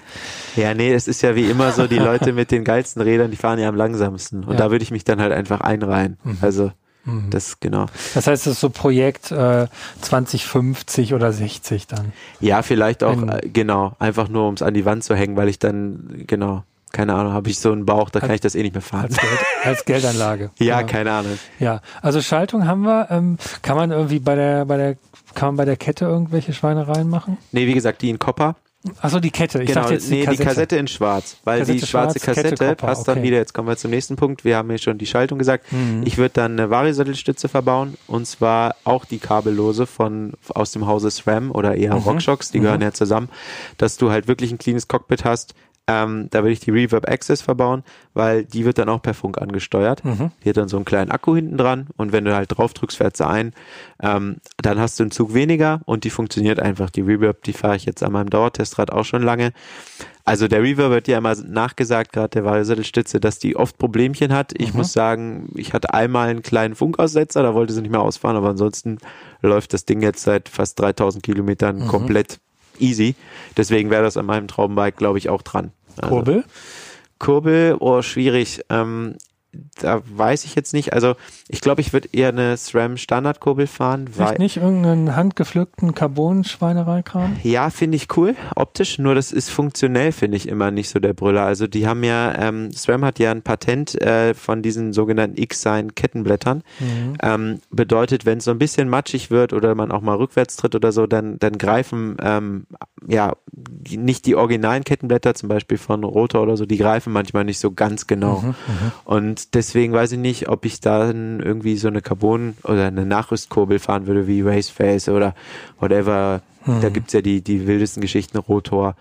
Ja, nee, es ist ja wie immer so, die Leute mit den geilsten Rädern, die fahren ja am langsamsten. Und Ja. da würde ich mich dann halt einfach einreihen. Also, Mhm. das, genau. Das heißt, das ist so Projekt äh, 2050 oder 60 dann. Ja, vielleicht auch, Ein- äh, genau, einfach nur, um es an die Wand zu hängen, weil ich dann, genau, keine Ahnung, habe ich so einen Bauch, da kann ich das eh nicht mehr fahren. Als, Geld, als Geldanlage. Ja, Genau. keine Ahnung. Ja, also Schaltung haben wir. Ähm, kann man irgendwie bei der, bei der, kann man bei der Kette irgendwelche Schweinereien machen? Nee, wie gesagt, die in Copper. Achso, die Kette. Ich genau, dachte jetzt die nee, Kassette. die Kassette in schwarz, weil Kassette die schwarze schwarz, Kette Kassette Copper, passt dann okay. wieder, jetzt kommen wir zum nächsten Punkt, wir haben ja schon die Schaltung gesagt, Mhm. ich würde dann eine Variosattelstütze verbauen und zwar auch die kabellose von aus dem Hause SRAM oder eher Mhm. RockShox, die gehören ja zusammen, dass du halt wirklich ein cleanes Cockpit hast, ähm, da würde ich die Reverb Access verbauen, weil die wird dann auch per Funk angesteuert. Mhm. Die hat dann so einen kleinen Akku hinten dran und wenn du halt drauf drückst, fährt sie ein. Ähm, dann hast du einen Zug weniger und die funktioniert einfach. Die Reverb, die fahre ich jetzt an meinem Dauertestrad auch schon lange. Also der Reverb wird ja immer nachgesagt, gerade der Variosattelstütze, dass die oft Problemchen hat. Ich Mhm. muss sagen, ich hatte einmal einen kleinen Funkaussetzer, da wollte sie nicht mehr ausfahren, aber ansonsten läuft das Ding jetzt seit fast 3000 Kilometern Mhm. komplett easy. Deswegen wäre das an meinem Traumbike, glaube ich, auch dran. Also- Kurbel. Kurbel, oh, schwierig. Ähm, da weiß ich jetzt nicht. Also ich glaube, ich würde eher eine SRAM Standardkurbel fahren, weil Vielleicht nicht irgendeinen handgepflückten Carbon-Schweinereikram? ja, finde ich cool, optisch, nur das ist funktionell, finde ich immer nicht so der Brüller. Also die haben ja, ähm, SRAM hat ja ein Patent äh, von diesen sogenannten X-Sign-Kettenblättern. Mhm. Ähm, bedeutet, wenn es so ein bisschen matschig wird oder man auch mal rückwärts tritt oder so, dann, dann greifen ähm, ja nicht die originalen Kettenblätter, zum Beispiel von Rotor oder so, die greifen manchmal nicht so ganz genau. Mhm, Und deswegen weiß ich nicht, ob ich dann irgendwie so eine Carbon oder eine Nachrüstkurbel fahren würde wie Raceface oder whatever. Da gibt's ja die, die wildesten Geschichten, Rotor.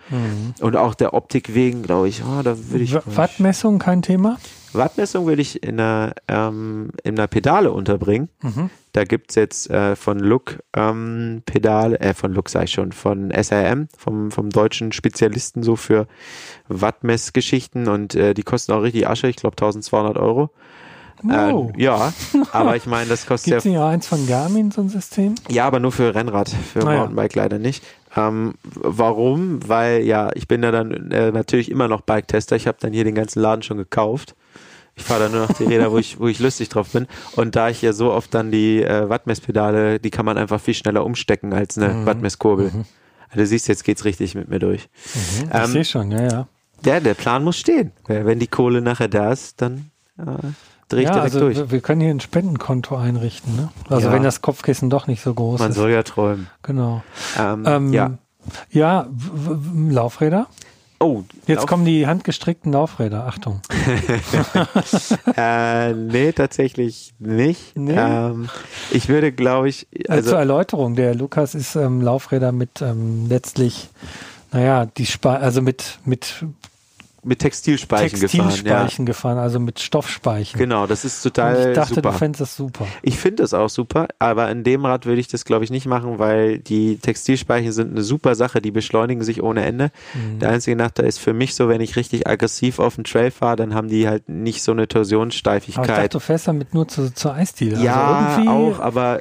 Und auch der Optik wegen, glaube ich, oh, da würde ich. Wattmessung kein Thema? Wattmessung würde ich in einer, ähm, in einer Pedale unterbringen. Mhm. Da gibt's jetzt äh, von Look ähm, Pedale, äh, von Look ich schon, von SRM, vom, vom deutschen Spezialisten so für Wattmessgeschichten und äh, die kosten auch richtig Asche, ich glaube 1200 Euro. Wow. Äh, ja, aber ich meine, das kostet Gibt es ja nicht auch eins von Garmin, so ein System? ja, aber nur für Rennrad, für Ah ja. Mountainbike leider nicht. Ähm, warum? Weil ja, ich bin ja dann äh, natürlich immer noch Bike-Tester. Ich habe dann hier den ganzen Laden schon gekauft. Ich fahre dann nur noch die Räder, wo ich, wo ich lustig drauf bin. Und da ich ja so oft dann die äh, Wattmesspedale, die kann man einfach viel schneller umstecken als eine Mhm. Wattmesskurbel. Also du siehst, jetzt geht's richtig mit mir durch. Ich Ähm, sehe schon, ja, ja. der, der Plan muss stehen. Wenn die Kohle nachher da ist, dann äh, drehe ich ja, direkt also durch. wir, wir können hier ein Spendenkonto einrichten, ne? Also Ja. wenn das Kopfkissen doch nicht so groß Man ist. soll ja träumen. Genau. Ähm, Ähm, ja. ja, Laufräder. Oh, Jetzt Lauf- kommen die handgestrickten Laufräder. Achtung. Äh, nee, tatsächlich nicht. Nee? Ähm, ich würde, glaube ich, Also, zur also Erläuterung, der Lukas ist ähm, Laufräder mit ähm, letztlich, naja, die Spa also mit, mit mit Textilspeichen gefahren. Textilspeichen gefahren, also mit Stoffspeichen. Ja. Genau, das ist total ich dachte, super. du fändest das super. Ich finde das auch super, aber in dem Rad würde ich das, glaube ich, nicht machen, weil die Textilspeichen sind eine super Sache, die beschleunigen sich ohne Ende. Mhm. Der einzige Nachteil ist für mich so, wenn ich richtig aggressiv auf dem Trail fahre, dann haben die halt nicht so eine Aber ich dachte, Torsionssteifigkeit. du fährst damit nur zu, zur Eisdiele. Ja, also auch, aber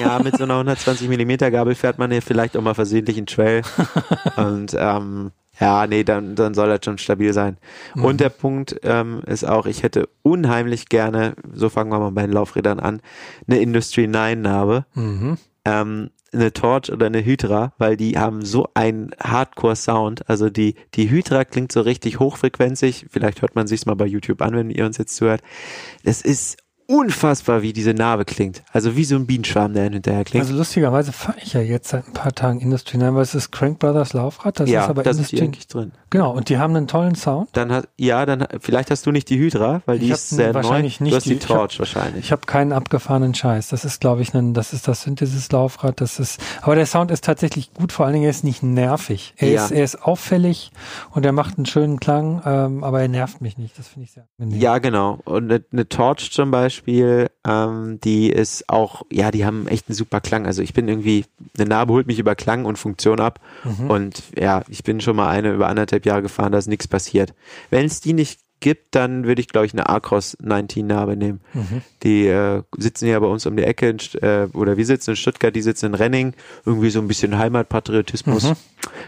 ja, mit so einer 120 Millimeter Gabel fährt man ja vielleicht auch mal versehentlich einen Trail. Und ähm, ja, nee, dann, dann soll das schon stabil sein. Mhm. Und der Punkt ähm, ist auch, ich hätte unheimlich gerne, so fangen wir mal bei den Laufrädern an, eine Industry 9 Narbe, Mhm. ähm, eine Torch oder eine Hydra, weil die haben so einen Hardcore-Sound. Also die, die Hydra klingt so richtig hochfrequenzig. Vielleicht hört man sich's mal bei YouTube an, wenn ihr uns jetzt zuhört. Es ist unfassbar, wie diese Narbe klingt. Also wie so ein Bienenschwarm, der hinterher klingt. Also lustigerweise fahre ich ja jetzt seit ein paar Tagen Industry 9, weil es ist Crank Brothers Laufrad, das ja, ist aber da sind die Industry. eigentlich drin. Genau, und die haben einen tollen Sound. Dann hat, ja, dann vielleicht hast du nicht die Hydra, weil die Ich ist hab sehr neu. wahrscheinlich nicht du hast die, die- ich hab- Torch wahrscheinlich. Ich habe keinen abgefahrenen Scheiß. Das ist, glaube ich, ein, das ist das Synthesis-Laufrad. Das ist, aber der Sound ist tatsächlich gut. Vor allen Dingen, er ist nicht nervig. Er Ja. ist, er ist auffällig und er macht einen schönen Klang, ähm, aber er nervt mich nicht. Das finde ich sehr angenehm. Ja, genau. Und eine, eine Torch zum Beispiel, ähm, die ist auch, ja, die haben echt einen super Klang. Also ich bin irgendwie, eine Narbe holt mich über Klang und Funktion ab. Mhm. Und ja, ich bin schon mal eine über anderthalb Jahre gefahren, da ist nichts passiert. Wenn es die nicht gibt, dann würde ich, glaube ich, eine Acros 19 Narbe nehmen. Mhm. Die äh, sitzen ja bei uns um die Ecke, in, äh, oder wir sitzen in Stuttgart, die sitzen in Renning. Irgendwie so ein bisschen Heimatpatriotismus. Mhm.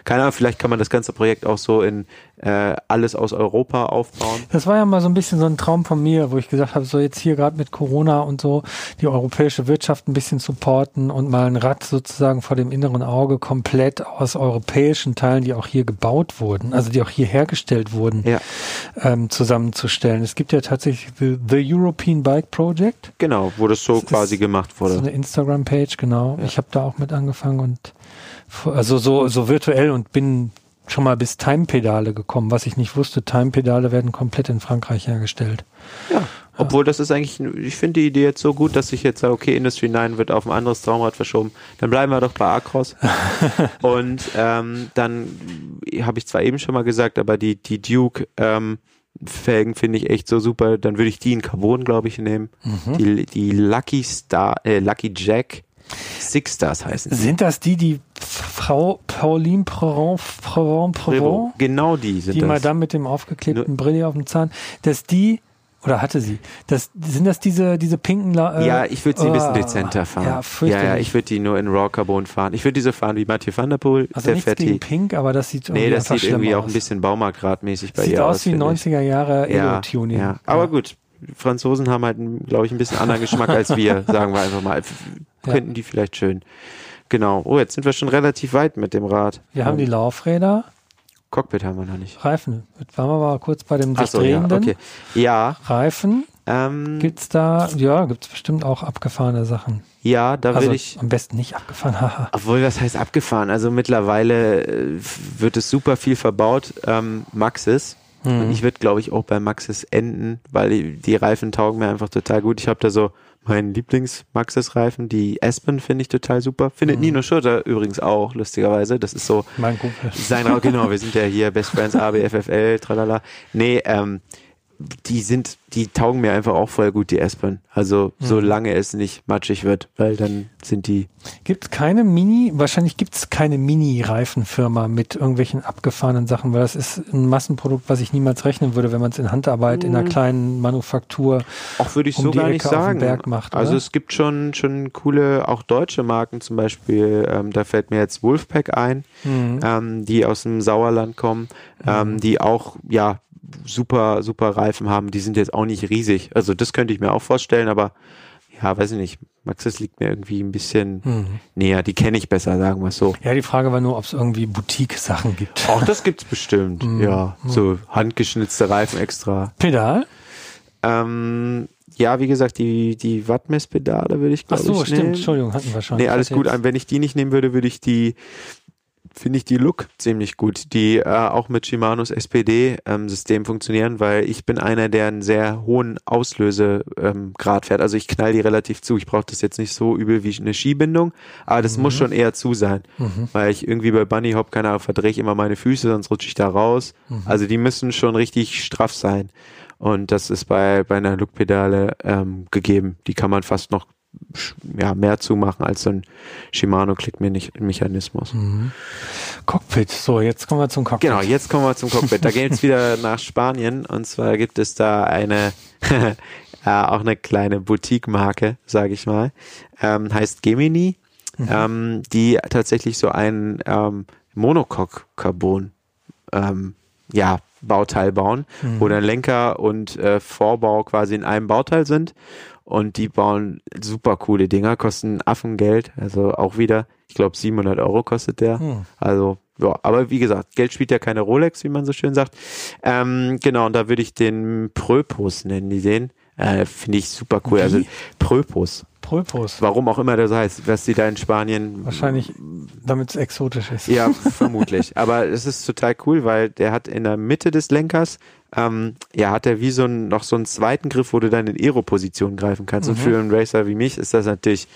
Keine Ahnung, vielleicht kann man das ganze Projekt auch so in äh, alles aus Europa aufbauen. Das war ja mal so ein bisschen so ein Traum von mir, wo ich gesagt habe, so jetzt hier gerade mit Corona und so die europäische Wirtschaft ein bisschen supporten und mal ein Rad sozusagen vor dem inneren Auge komplett aus europäischen Teilen, die auch hier gebaut wurden, also die auch hier hergestellt wurden, Ja, ähm, zusammenzustellen. Es gibt ja tatsächlich the, the European Bike Project, genau, wo das so Das quasi gemacht so wurde. eine Instagram-Page, genau. Ja. Ich habe da auch mit angefangen und also so, so virtuell und bin schon mal bis Time-Pedale gekommen. Was ich nicht wusste, Time-Pedale werden komplett in Frankreich hergestellt. Ja. Obwohl das ist eigentlich, ich finde die Idee jetzt so gut, dass ich jetzt sage, okay, Industry 9 wird auf ein anderes Traumrad verschoben. Dann bleiben wir doch bei Acros. Und ähm, dann habe ich zwar eben schon mal gesagt, aber die, die Duke ähm, Felgen finde ich echt so super. Dann würde ich die in Carbon, glaube ich, nehmen. Mhm. Die, die Lucky Star, äh, Lucky Jack Six Stars heißen. Sind das die, die Frau Pauline Prevent, Prevent. Prevent, Genau die sind die das. Madame mit dem aufgeklebten Brille auf dem Zahn, dass die, oder hatte sie, das, sind das diese, diese pinken, La- äh, Ja, ich würde sie ein bisschen oh, dezenter fahren. Ja, ja, ja, ich würde die nur in Raw Carbon fahren. Ich würde diese fahren wie Mathieu van der Poel, also der nichts fährt gegen pink, aber das sieht irgendwie Nee, das sieht irgendwie schlimm auch aus. ein bisschen Baumarktradmäßig bei Sieht ihr aus wie finde ich. 90er Jahre Ja, Elo-Tuning. ja. Aber gut, Franzosen haben halt, glaube ich, ein bisschen anderen Geschmack als wir, sagen wir einfach mal. Ja. Könnten die vielleicht schön. Genau. Oh, jetzt sind wir schon relativ weit mit dem Rad. Wir haben die Laufräder, Cockpit haben wir noch nicht. Reifen. Waren wir mal kurz bei dem sich so, ja, drehenden. okay. Ja, Reifen. ähm, Gibt's da, ja, gibt's bestimmt auch abgefahrene Sachen. ja, da Also will ich, am besten nicht abgefahren, haha. Obwohl, was heißt abgefahren? Also mittlerweile äh, wird es super viel verbaut. Ähm, Maxis. Mhm. Und ich würde, glaube ich, auch bei Maxis enden, weil die, Reifen taugen mir einfach total gut. Ich habe da so meinen Lieblings-Maxis-Reifen. Die Aspen finde ich total super. Findet Mhm. Nino Schurter übrigens auch, lustigerweise. Das ist so Mein Kumpel. sein Ra- genau, wir sind ja hier Best Friends A, B, F, F, L, tralala. Nee, ähm, die sind, die taugen mir einfach auch voll gut, die Aspern. Also Mhm. solange es nicht matschig wird, weil dann sind die. Gibt es keine Mini, wahrscheinlich gibt es keine Mini-Reifenfirma mit irgendwelchen abgefahrenen Sachen, weil das ist ein Massenprodukt, was ich niemals rechnen würde, wenn man es in Handarbeit in einer kleinen Manufaktur. Auch würde ich um so gar nicht sagen. Berg macht, also oder? es gibt schon schon coole, auch deutsche Marken zum Beispiel. Ähm, da fällt mir jetzt Wolfpack ein, Mhm. ähm, die aus dem Sauerland kommen, ähm, die auch ja super super Reifen haben. Die sind jetzt auch nicht riesig. Also das könnte ich mir auch vorstellen, aber ja, weiß ich nicht. Maxis liegt mir irgendwie ein bisschen Mhm. näher. Die kenne ich besser, sagen wir es so. Ja, die Frage war nur, ob es irgendwie Boutique-Sachen gibt. Auch das gibt's bestimmt. Mhm. Ja, so handgeschnitzte Reifen extra. Pedal? Ähm, ja, wie gesagt, die, die Wattmesspedale würde ich Ach glaube so, ich stimmt. nehmen. Entschuldigung, hatten wir schon. Nee, Ich alles gut. jetzt- Wenn ich die nicht nehmen würde, würde ich die, finde ich die Look ziemlich gut, die äh, auch mit Shimanos SPD-System funktionieren, weil ich bin einer, der einen sehr hohen Auslösegrad ähm, fährt. Also ich knall die relativ zu. Ich brauche das jetzt nicht so übel wie eine Skibindung, aber das muss schon eher zu sein, Mhm. weil ich irgendwie bei Bunny Hop, keine Ahnung, verdrehe ich immer meine Füße, sonst rutsche ich da raus. Mhm. Also die müssen schon richtig straff sein. Und das ist bei, bei einer Look-Pedale ähm, gegeben. Die kann man fast noch ja, mehr zumachen als so ein Shimano-Klickmechanismus. Mhm. Cockpit. So, jetzt kommen wir zum Cockpit. Genau, jetzt kommen wir zum Cockpit. Da geht's wieder nach Spanien und zwar gibt es da eine äh, auch eine kleine Boutique-Marke, sage ich mal, ähm, heißt Gemini, ähm, die tatsächlich so ein ähm, Monocoque-Carbon ähm, ja, Bauteil bauen, wo dann Lenker und äh, Vorbau quasi in einem Bauteil sind. Und die bauen super coole Dinger, kosten Affengeld, also auch wieder, ich glaube 700 Euro kostet der. Hm. Also, ja, aber wie gesagt, Geld spielt ja keine Rolex, wie man so schön sagt. Ähm, genau, und da würde ich den Pröpus nennen, die den. Äh, Finde ich super cool. Wie? Also Pröpus. Pulpus. Warum auch immer das heißt, was die da in Spanien. Wahrscheinlich, damit es exotisch ist. Ja, vermutlich. Aber es ist total cool, weil der hat in der Mitte des Lenkers, ähm, ja, hat er wie so ein, noch so einen zweiten Griff, wo du dann in Aero-Position greifen kannst. Und Mhm. für einen Racer wie mich ist das natürlich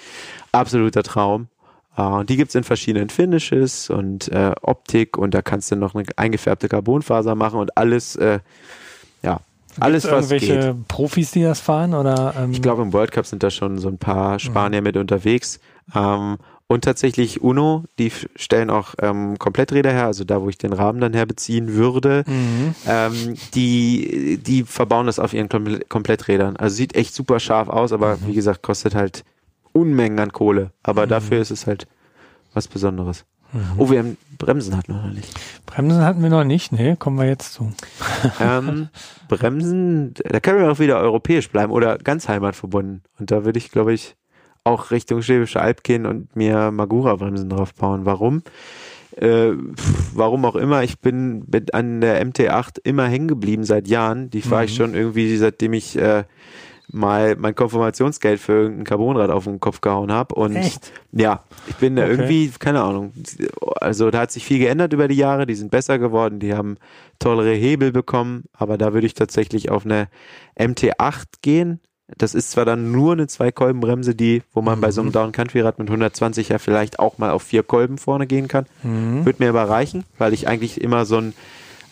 absoluter Traum. Äh, und die gibt's in verschiedenen Finishes und äh, Optik und da kannst du noch eine eingefärbte Carbonfaser machen und alles, äh, ja, alles Gibt's was irgendwelche geht. Profis, die das fahren? Oder, ähm, Ich glaube, im World Cup sind da schon so ein paar Spanier mit unterwegs. Ähm, und tatsächlich Uno, die stellen auch ähm, Kompletträder her, also da, wo ich den Rahmen dann herbeziehen würde. Mhm. Ähm, die, die verbauen das auf ihren Komple Kompletträdern. Also sieht echt super scharf aus, aber wie gesagt, kostet halt Unmengen an Kohle. Aber dafür ist es halt was Besonderes. Oh, wir haben Bremsen hatten wir noch nicht. Bremsen hatten wir noch nicht. Nee, kommen wir jetzt zu. ähm, Bremsen, da können wir auch wieder europäisch bleiben oder ganz heimatverbunden. Und da würde ich, glaube ich, auch Richtung Schwäbische Alb gehen und mir Magura-Bremsen drauf bauen. Warum? Äh, warum auch immer, ich bin mit an der MT8 immer hängen geblieben seit Jahren. Die fahre ich schon irgendwie, seitdem ich äh, mal mein Konfirmationsgeld für irgendein Carbonrad auf den Kopf gehauen habe. Und Echt? ja, ich bin da Okay. irgendwie, keine Ahnung. Also da hat sich viel geändert über die Jahre, die sind besser geworden, die haben tollere Hebel bekommen, aber da würde ich tatsächlich auf eine MT8 gehen. Das ist zwar dann nur eine Zwei-Kolben-Bremse, die, wo man bei so einem Down-Country-Rad mit 120 ja vielleicht auch mal auf vier Kolben vorne gehen kann. Mhm. Wird mir aber reichen, weil ich eigentlich immer so ein,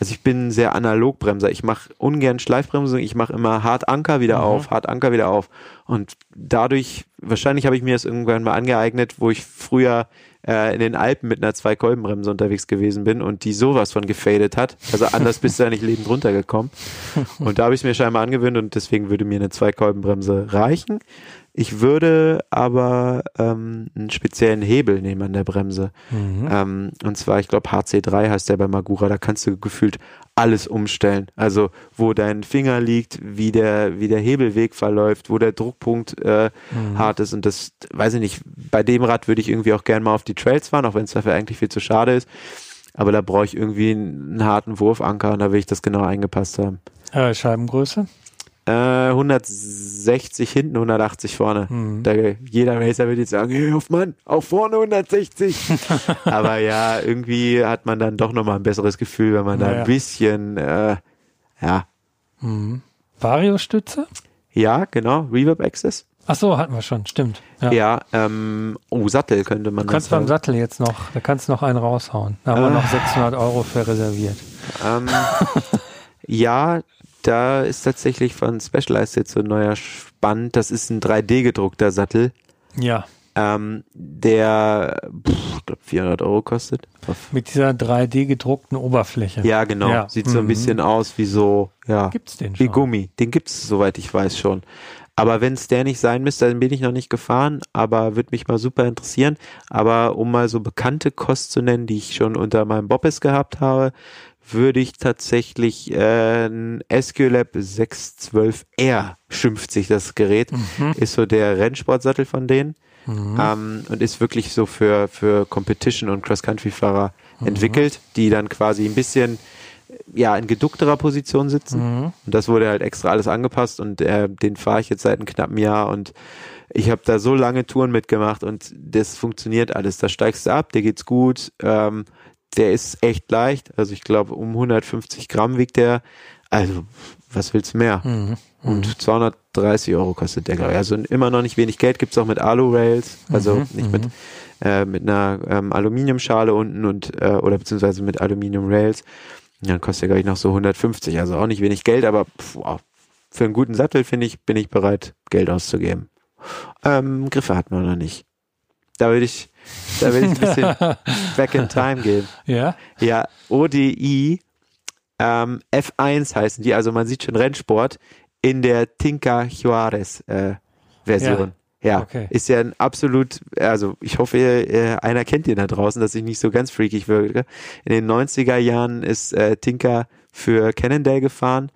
also ich bin ein sehr analog Bremser. Ich mache ungern Schleifbremsung, ich mache immer hart Anker wieder auf, hart Anker wieder auf. Und dadurch, wahrscheinlich habe ich mir das irgendwann mal angeeignet, wo ich früher äh, in den Alpen mit einer Zwei-Kolben-Bremse unterwegs gewesen bin und die sowas von gefadet hat. Also anders bist du da nicht lebend runtergekommen. Und da habe ich es mir scheinbar angewöhnt und deswegen würde mir eine Zwei-Kolben-Bremse reichen. Ich würde aber ähm, einen speziellen Hebel nehmen an der Bremse. Mhm. Ähm, und zwar, ich glaube, HC3 heißt der bei Magura. Da kannst du gefühlt alles umstellen. Also, wo dein Finger liegt, wie der, wie der Hebelweg verläuft, wo der Druckpunkt äh, hart ist. Und das, weiß ich nicht, bei dem Rad würde ich irgendwie auch gerne mal auf die Trails fahren, auch wenn es dafür eigentlich viel zu schade ist. Aber da brauche ich irgendwie einen, einen harten Wurfanker und da will ich das genau eingepasst haben. Äh, Scheibengröße? Äh, 160 hinten, 180 vorne. Mhm. Da, jeder Racer wird jetzt sagen, hey, Hoffmann, auch vorne 160. Aber ja, irgendwie hat man dann doch nochmal ein besseres Gefühl, wenn man da Naja. ein bisschen, äh, ja, Mhm. Variostütze? ja, genau, Reverb Access. Ach so, hatten wir schon, stimmt. Ja. Ja, ähm, oh, Sattel könnte man Du kannst beim Sattel jetzt noch, da kannst du noch einen raushauen. Da haben wir Ah. noch 600 Euro für reserviert. Ähm, ja, da ist tatsächlich von Specialized jetzt so ein neuer Spann. Das ist ein 3D gedruckter Sattel, Ja. ähm, der pff, ich glaub 400 Euro kostet. Mit dieser 3D gedruckten Oberfläche. Ja, genau. Ja. Sieht so ein Mhm. bisschen aus wie so, ja, Gibt's den wie schon? Gummi. Den gibt's soweit ich weiß schon. Aber wenn es der nicht sein müsste, dann bin ich noch nicht gefahren, aber würde mich mal super interessieren. Aber um mal so bekannte Kost zu nennen, die ich schon unter meinem Boppes gehabt habe, würde ich tatsächlich äh, ein Esculap 612R, schimpft sich das Gerät, Mhm. ist so der Rennsportsattel von denen ähm, und ist wirklich so für, für Competition und Cross-Country-Fahrer Mhm. entwickelt, die dann quasi ein bisschen ja, in geduckterer Position sitzen. Mhm. Und das wurde halt extra alles angepasst und äh, den fahre ich jetzt seit einem knappen Jahr und ich habe da so lange Touren mitgemacht und das funktioniert alles. Da steigst du ab, dir geht's gut. Ähm, der ist echt leicht. Also ich glaube, um 150 Gramm wiegt der. Also, was willst du mehr? Mhm. Und 230 Euro kostet der, glaube ich. Also immer noch nicht wenig Geld. Gibt's auch mit Alu-Rails. Also Mhm, nicht mit, äh, mit einer ähm, Aluminiumschale unten und äh, oder beziehungsweise mit Aluminium-Rails. Dann kostet der, glaube ich, noch so 150. Also auch nicht wenig Geld, aber pff, für einen guten Sattel, finde ich, bin ich bereit, Geld auszugeben. Ähm, Griffe hat man noch nicht. Da würde ich, da will ich ein bisschen back in time gehen. Ja. Ja, ODI ähm, F1 heißen die, also man sieht schon Rennsport in der Tinka Juarez äh, Version. Ja, okay. ist ja ein absolut, also ich hoffe, äh, einer kennt den da draußen, dass ich nicht so ganz freakig wirke. In den 90er Jahren ist äh, Tinka für Cannondale gefahren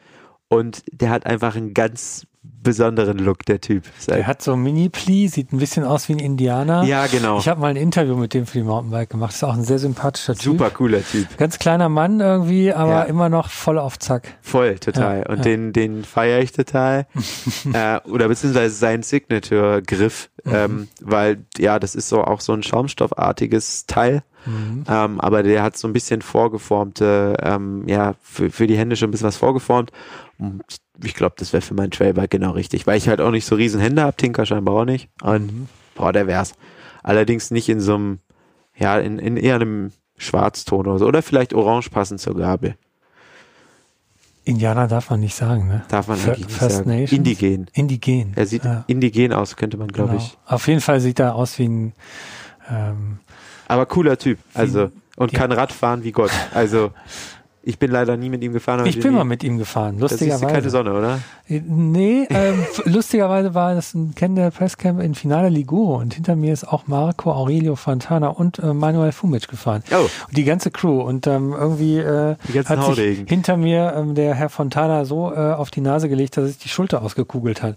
und der hat einfach einen ganz besonderen Look, der Typ. Der ein- hat so Mini-Pli, sieht ein bisschen aus wie ein Indianer. ja, genau. Ich habe mal ein Interview mit dem für die Mountainbike gemacht. ist auch ein sehr sympathischer Typ. Super cooler Typ. Ganz kleiner Mann irgendwie, aber Ja. immer noch voll auf Zack. Voll, total. Ja, und ja. den, den feiere ich total. äh, oder beziehungsweise sein Signature-Griff, Mhm. ähm, weil ja, das ist so auch so ein schaumstoffartiges Teil. Mhm. Ähm, aber der hat so ein bisschen vorgeformte, ähm, ja, für, für die Hände schon ein bisschen was vorgeformt. Und ich glaube, das wäre für mein Trailbike genau richtig, weil ich halt auch nicht so riesen Hände habe, Tinker scheinbar auch nicht. Und Mhm. boah, der wär's. Allerdings nicht in so einem, ja, in, in eher einem Schwarzton oder so. Oder vielleicht orange passend zur Gabel. Indianer darf man nicht sagen, ne? Darf man eigentlich nicht sagen. Nations? Indigen. Indigen. Er sieht ja, indigen aus, könnte man, glaube genau. ich. Auf jeden Fall sieht er aus wie ein ähm, Aber cooler Typ. Also, und Ja. kann Radfahren wie Gott. Also, ich bin leider nie mit ihm gefahren. Ich bin nie- mal mit ihm gefahren, Das ist lustigerweise. keine Sonne, oder? Äh, Nee, ähm, lustigerweise war das ein Cannondale Presscamp in Finale Ligure und hinter mir ist auch Marco Aurelio Fontana und äh, Manuel Fumic gefahren. Oh. Und die ganze Crew und ähm, irgendwie äh, hat sich Haudegen. hinter mir ähm, der Herr Fontana so äh, auf die Nase gelegt, dass sich die Schulter ausgekugelt hat.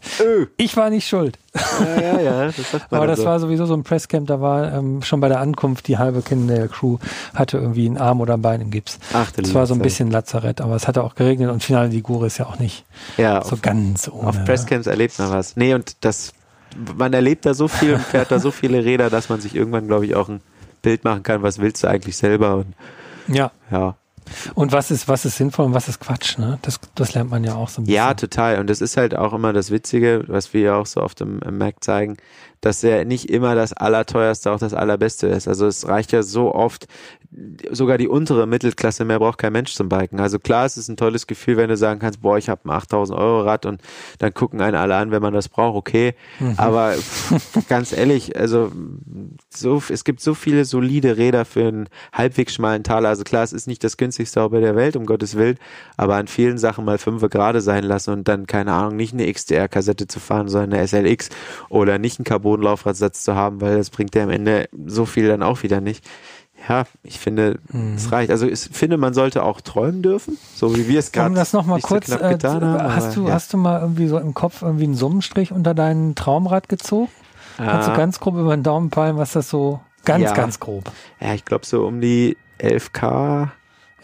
Ich war nicht schuld. Ja, ja, ja. Das sagt man Aber das so. war sowieso so ein Presscamp, da war ähm, schon bei der Ankunft die halbe Cannondale Crew hatte irgendwie einen Arm oder ein Bein im Gips. Ach, Das war so ein bisschen Lazarett, aber es hatte auch geregnet und Finale Ligure ist ja auch nicht. Ja, so auf, ganz ohne. auf Presscamps erlebt man was. Nee, und das, man erlebt da so viel und fährt da so viele Räder, dass man sich irgendwann, glaube ich, auch ein Bild machen kann, was willst du eigentlich selber und Ja, ja. Und was ist, was ist sinnvoll und was ist Quatsch, ne? Das, das lernt man ja auch so ein bisschen. Ja, total. Und das ist halt auch immer das Witzige, was wir ja auch so oft im, im Mac zeigen, dass er nicht immer das Allerteuerste auch das Allerbeste ist. Also es reicht ja so oft, sogar die untere Mittelklasse, mehr braucht kein Mensch zum Biken. Also klar, es ist ein tolles Gefühl, wenn du sagen kannst, boah, ich habe ein 8000 Euro Rad und dann gucken einen alle an, wenn man das braucht, okay. Aber pff, ganz ehrlich, also so, es gibt so viele solide Räder für einen halbwegs schmalen Taler. Also klar, es ist nicht das günstigste Auto der Welt, um Gottes Willen, aber an vielen Sachen mal fünfe gerade sein lassen und dann, keine Ahnung, nicht eine XDR-Kassette zu fahren, sondern eine SLX oder nicht einen Carbon-Laufradsatz zu haben, weil das bringt ja am Ende so viel dann auch wieder nicht. Ja, ich finde, es reicht. Also ich finde, man sollte auch träumen dürfen, so wie wir es gerade Um das nochmal so kurz, knapp äh, getan haben. hast, aber, du, ja. hast du mal irgendwie so im Kopf irgendwie einen Summenstrich unter dein Traumrad gezogen? Kannst du Ah, ganz grob über den Daumen peilen, was das so, ganz, Ja. ganz grob. ja, ich glaube so um die 11k,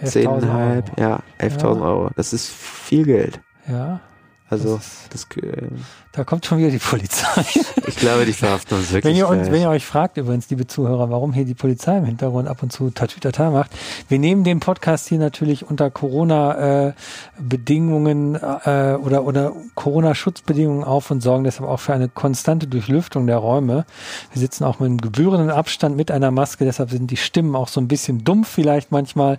11.000 10,5, Euro. ja, 11.000 Ja. Euro. Das ist viel Geld. Ja, Also, Das das, äh, da kommt schon wieder die Polizei. ich glaube, die verhaften uns wirklich. Wenn ihr, uns, wenn ihr euch fragt, übrigens, liebe Zuhörer, warum hier die Polizei im Hintergrund ab und zu Tatütata macht, wir nehmen den Podcast hier natürlich unter Corona-Bedingungen äh, oder, oder Corona-Schutzbedingungen auf und sorgen deshalb auch für eine konstante Durchlüftung der Räume. Wir sitzen auch mit einem gebührenden Abstand mit einer Maske, deshalb sind die Stimmen auch so ein bisschen dumpf vielleicht manchmal.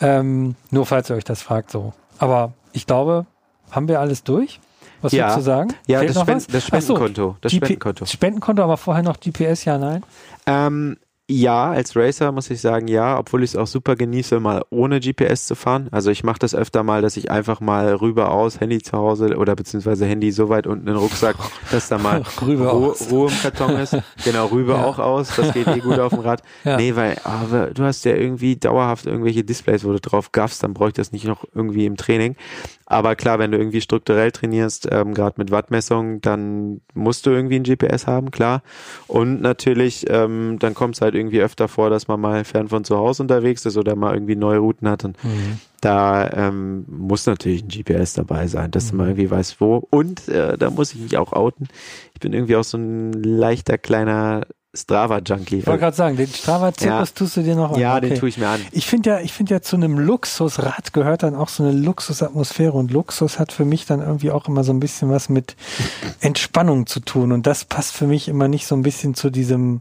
Ähm, nur falls ihr euch das fragt so. Aber ich glaube, Haben wir alles durch? Was Ja. würdest du sagen? Ja, Fehlt das, Spend, das Ach so, Spendenkonto. Das Spendenkonto. Spendenkonto, aber vorher noch GPS, ja, nein? Ähm, ja, als Racer muss ich sagen, ja, obwohl ich es auch super genieße, mal ohne GPS zu fahren. Also ich mache das öfter mal, dass ich einfach mal rüber aus, Handy zu Hause oder beziehungsweise Handy so weit unten in den Rucksack, dass da mal Rüber Ruhe, aus. Ruhe im Karton ist. Genau, rüber Ja. auch aus. Das geht eh gut auf dem Rad. Ja. Nee, weil aber du hast ja irgendwie dauerhaft irgendwelche Displays, wo du drauf gaffst, dann brauche ich das nicht noch irgendwie im Training. Aber klar, wenn du irgendwie strukturell trainierst, ähm, gerade mit Wattmessung, dann musst du irgendwie ein GPS haben, klar. Und natürlich, ähm, dann kommt es halt irgendwie öfter vor, dass man mal fern von zu Hause unterwegs ist oder mal irgendwie neue Routen hat. Und Mhm. da ähm, muss natürlich ein GPS dabei sein, dass du mal irgendwie weißt, wo. Und äh, da muss ich mich auch outen. Ich bin irgendwie auch so ein leichter kleiner Strava-Junkie. Ich wollte gerade sagen, den Strava-Zirkus Ja. tust du dir noch an. Ja, Okay. den tue ich mir an. Ich finde ja, ich finde ja zu einem Luxusrad gehört dann auch so eine Luxusatmosphäre und Luxus hat für mich dann irgendwie auch immer so ein bisschen was mit Entspannung zu tun und das passt für mich immer nicht so ein bisschen zu diesem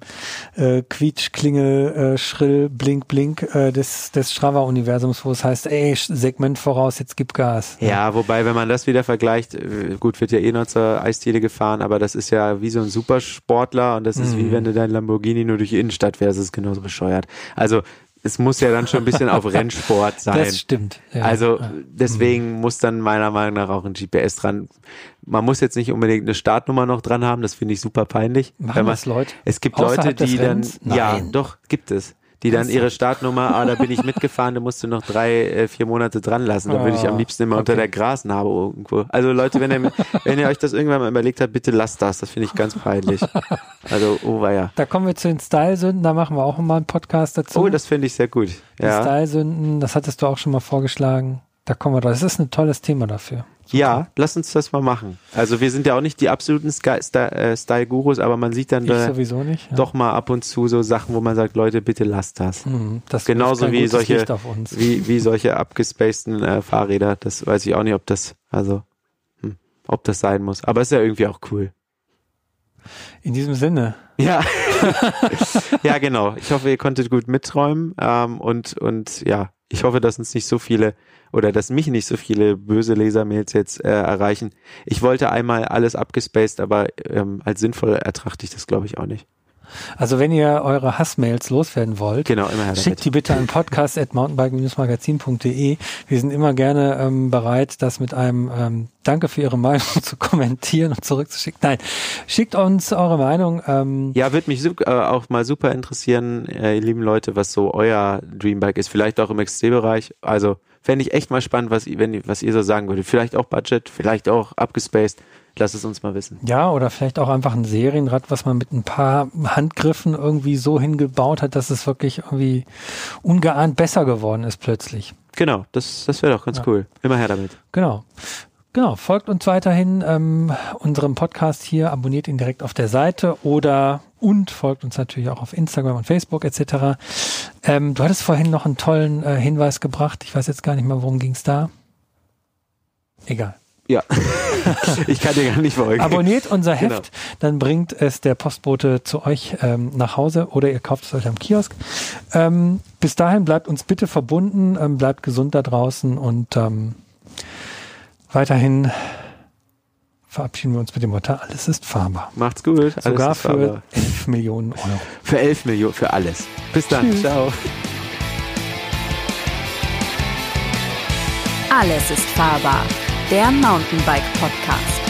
äh, Quietsch, Klingel, äh, Schrill, Blink, Blink äh, des, des Strava-Universums, wo es heißt, ey, Segment voraus, jetzt gib Gas. Ja, wobei, wenn man das wieder vergleicht, äh, gut, wird ja eh noch zur Eisdiele gefahren, aber das ist ja wie so ein Supersportler und das ist Mhm. wie wenn du dein Lamborghini nur durch die Innenstadt fährst, ist genauso bescheuert. Also, es muss ja dann schon ein bisschen auf Rennsport sein. Das stimmt. Ja. Also deswegen muss dann meiner Meinung nach auch ein GPS dran. Man muss jetzt nicht unbedingt eine Startnummer noch dran haben, das finde ich super peinlich. Machen man, das Leute? es gibt Leute, Außerhalb des die dann, Rennens? ja, Nein. doch, gibt es. Die dann ihre Startnummer, ah, da bin ich mitgefahren, da musst du noch drei, äh, vier Monate dran lassen. Da würde ich am Ah, liebsten immer unter okay. der Grasnarbe irgendwo. Also Leute, wenn ihr, wenn ihr euch das irgendwann mal überlegt habt, bitte lasst das. Das finde ich ganz peinlich. Also, oh weia. Da kommen wir zu den Style-Sünden, da machen wir auch mal einen Podcast dazu. Oh, das finde ich sehr gut. Die Ja. Style-Sünden, das hattest du auch schon mal vorgeschlagen. Da kommen wir drauf. Das ist ein tolles Thema dafür. Ja, lass uns das mal machen. Also wir sind ja auch nicht die absoluten äh, Style-Gurus, aber man sieht dann da nicht. Ja. doch mal ab und zu so Sachen, wo man sagt, Leute, bitte lasst das. Mhm, das Genauso wie solche, wie, wie solche abgespaceden äh, Fahrräder. Das weiß ich auch nicht, ob das, also, hm, ob das sein muss. Aber ist ja irgendwie auch cool. In diesem Sinne. Ja. ja, genau. Ich hoffe, ihr konntet gut mitträumen. Ähm, und, und ja, ich hoffe, dass uns nicht so viele oder dass mich nicht so viele böse Lesermails jetzt äh, erreichen. Ich wollte einmal alles abgespaced, aber ähm, als sinnvoll ertrachte ich das, glaube ich, auch nicht. Also wenn ihr eure Hassmails loswerden wollt, Genau, schickt die bitte an podcast.mountainbike-magazin.de. Wir sind immer gerne ähm, bereit, das mit einem ähm, Danke für Ihre Meinung zu kommentieren und zurückzuschicken. Nein, schickt uns eure Meinung. Ähm, Ja, würde mich äh, auch mal super interessieren, äh, ihr lieben Leute, was so euer Dreambike ist. Vielleicht auch im XC-Bereich. Also fände ich echt mal spannend, was, ihr- wenn, was ihr so sagen würdet. Vielleicht auch Budget, vielleicht auch abgespaced. Lasst es uns mal wissen. Ja, oder vielleicht auch einfach ein Serienrad, was man mit ein paar Handgriffen irgendwie so hingebaut hat, dass es wirklich irgendwie ungeahnt besser geworden ist plötzlich. Genau, das, das wäre doch ganz Ja. cool. Immer her damit. Genau. Genau, folgt uns weiterhin ähm, unserem Podcast hier, abonniert ihn direkt auf der Seite oder und folgt uns natürlich auch auf Instagram und Facebook etc. Ähm, du hattest vorhin noch einen tollen äh, Hinweis gebracht. Ich weiß jetzt gar nicht mehr, worum ging es da. Egal. Ja. ich kann dir gar nicht folgen. Abonniert unser Genau. Heft, dann bringt es der Postbote zu euch ähm, nach Hause oder ihr kauft es euch am Kiosk. Ähm, bis dahin bleibt uns bitte verbunden, ähm, bleibt gesund da draußen und ähm, weiterhin verabschieden wir uns mit dem Motto, alles ist fahrbar. Macht's gut. Alles Sogar ist für fahrbar. 11 Millionen Euro. für 11 Millionen, für alles. Bis dann. Tschüss. Ciao. Alles ist fahrbar. Der Mountainbike Podcast.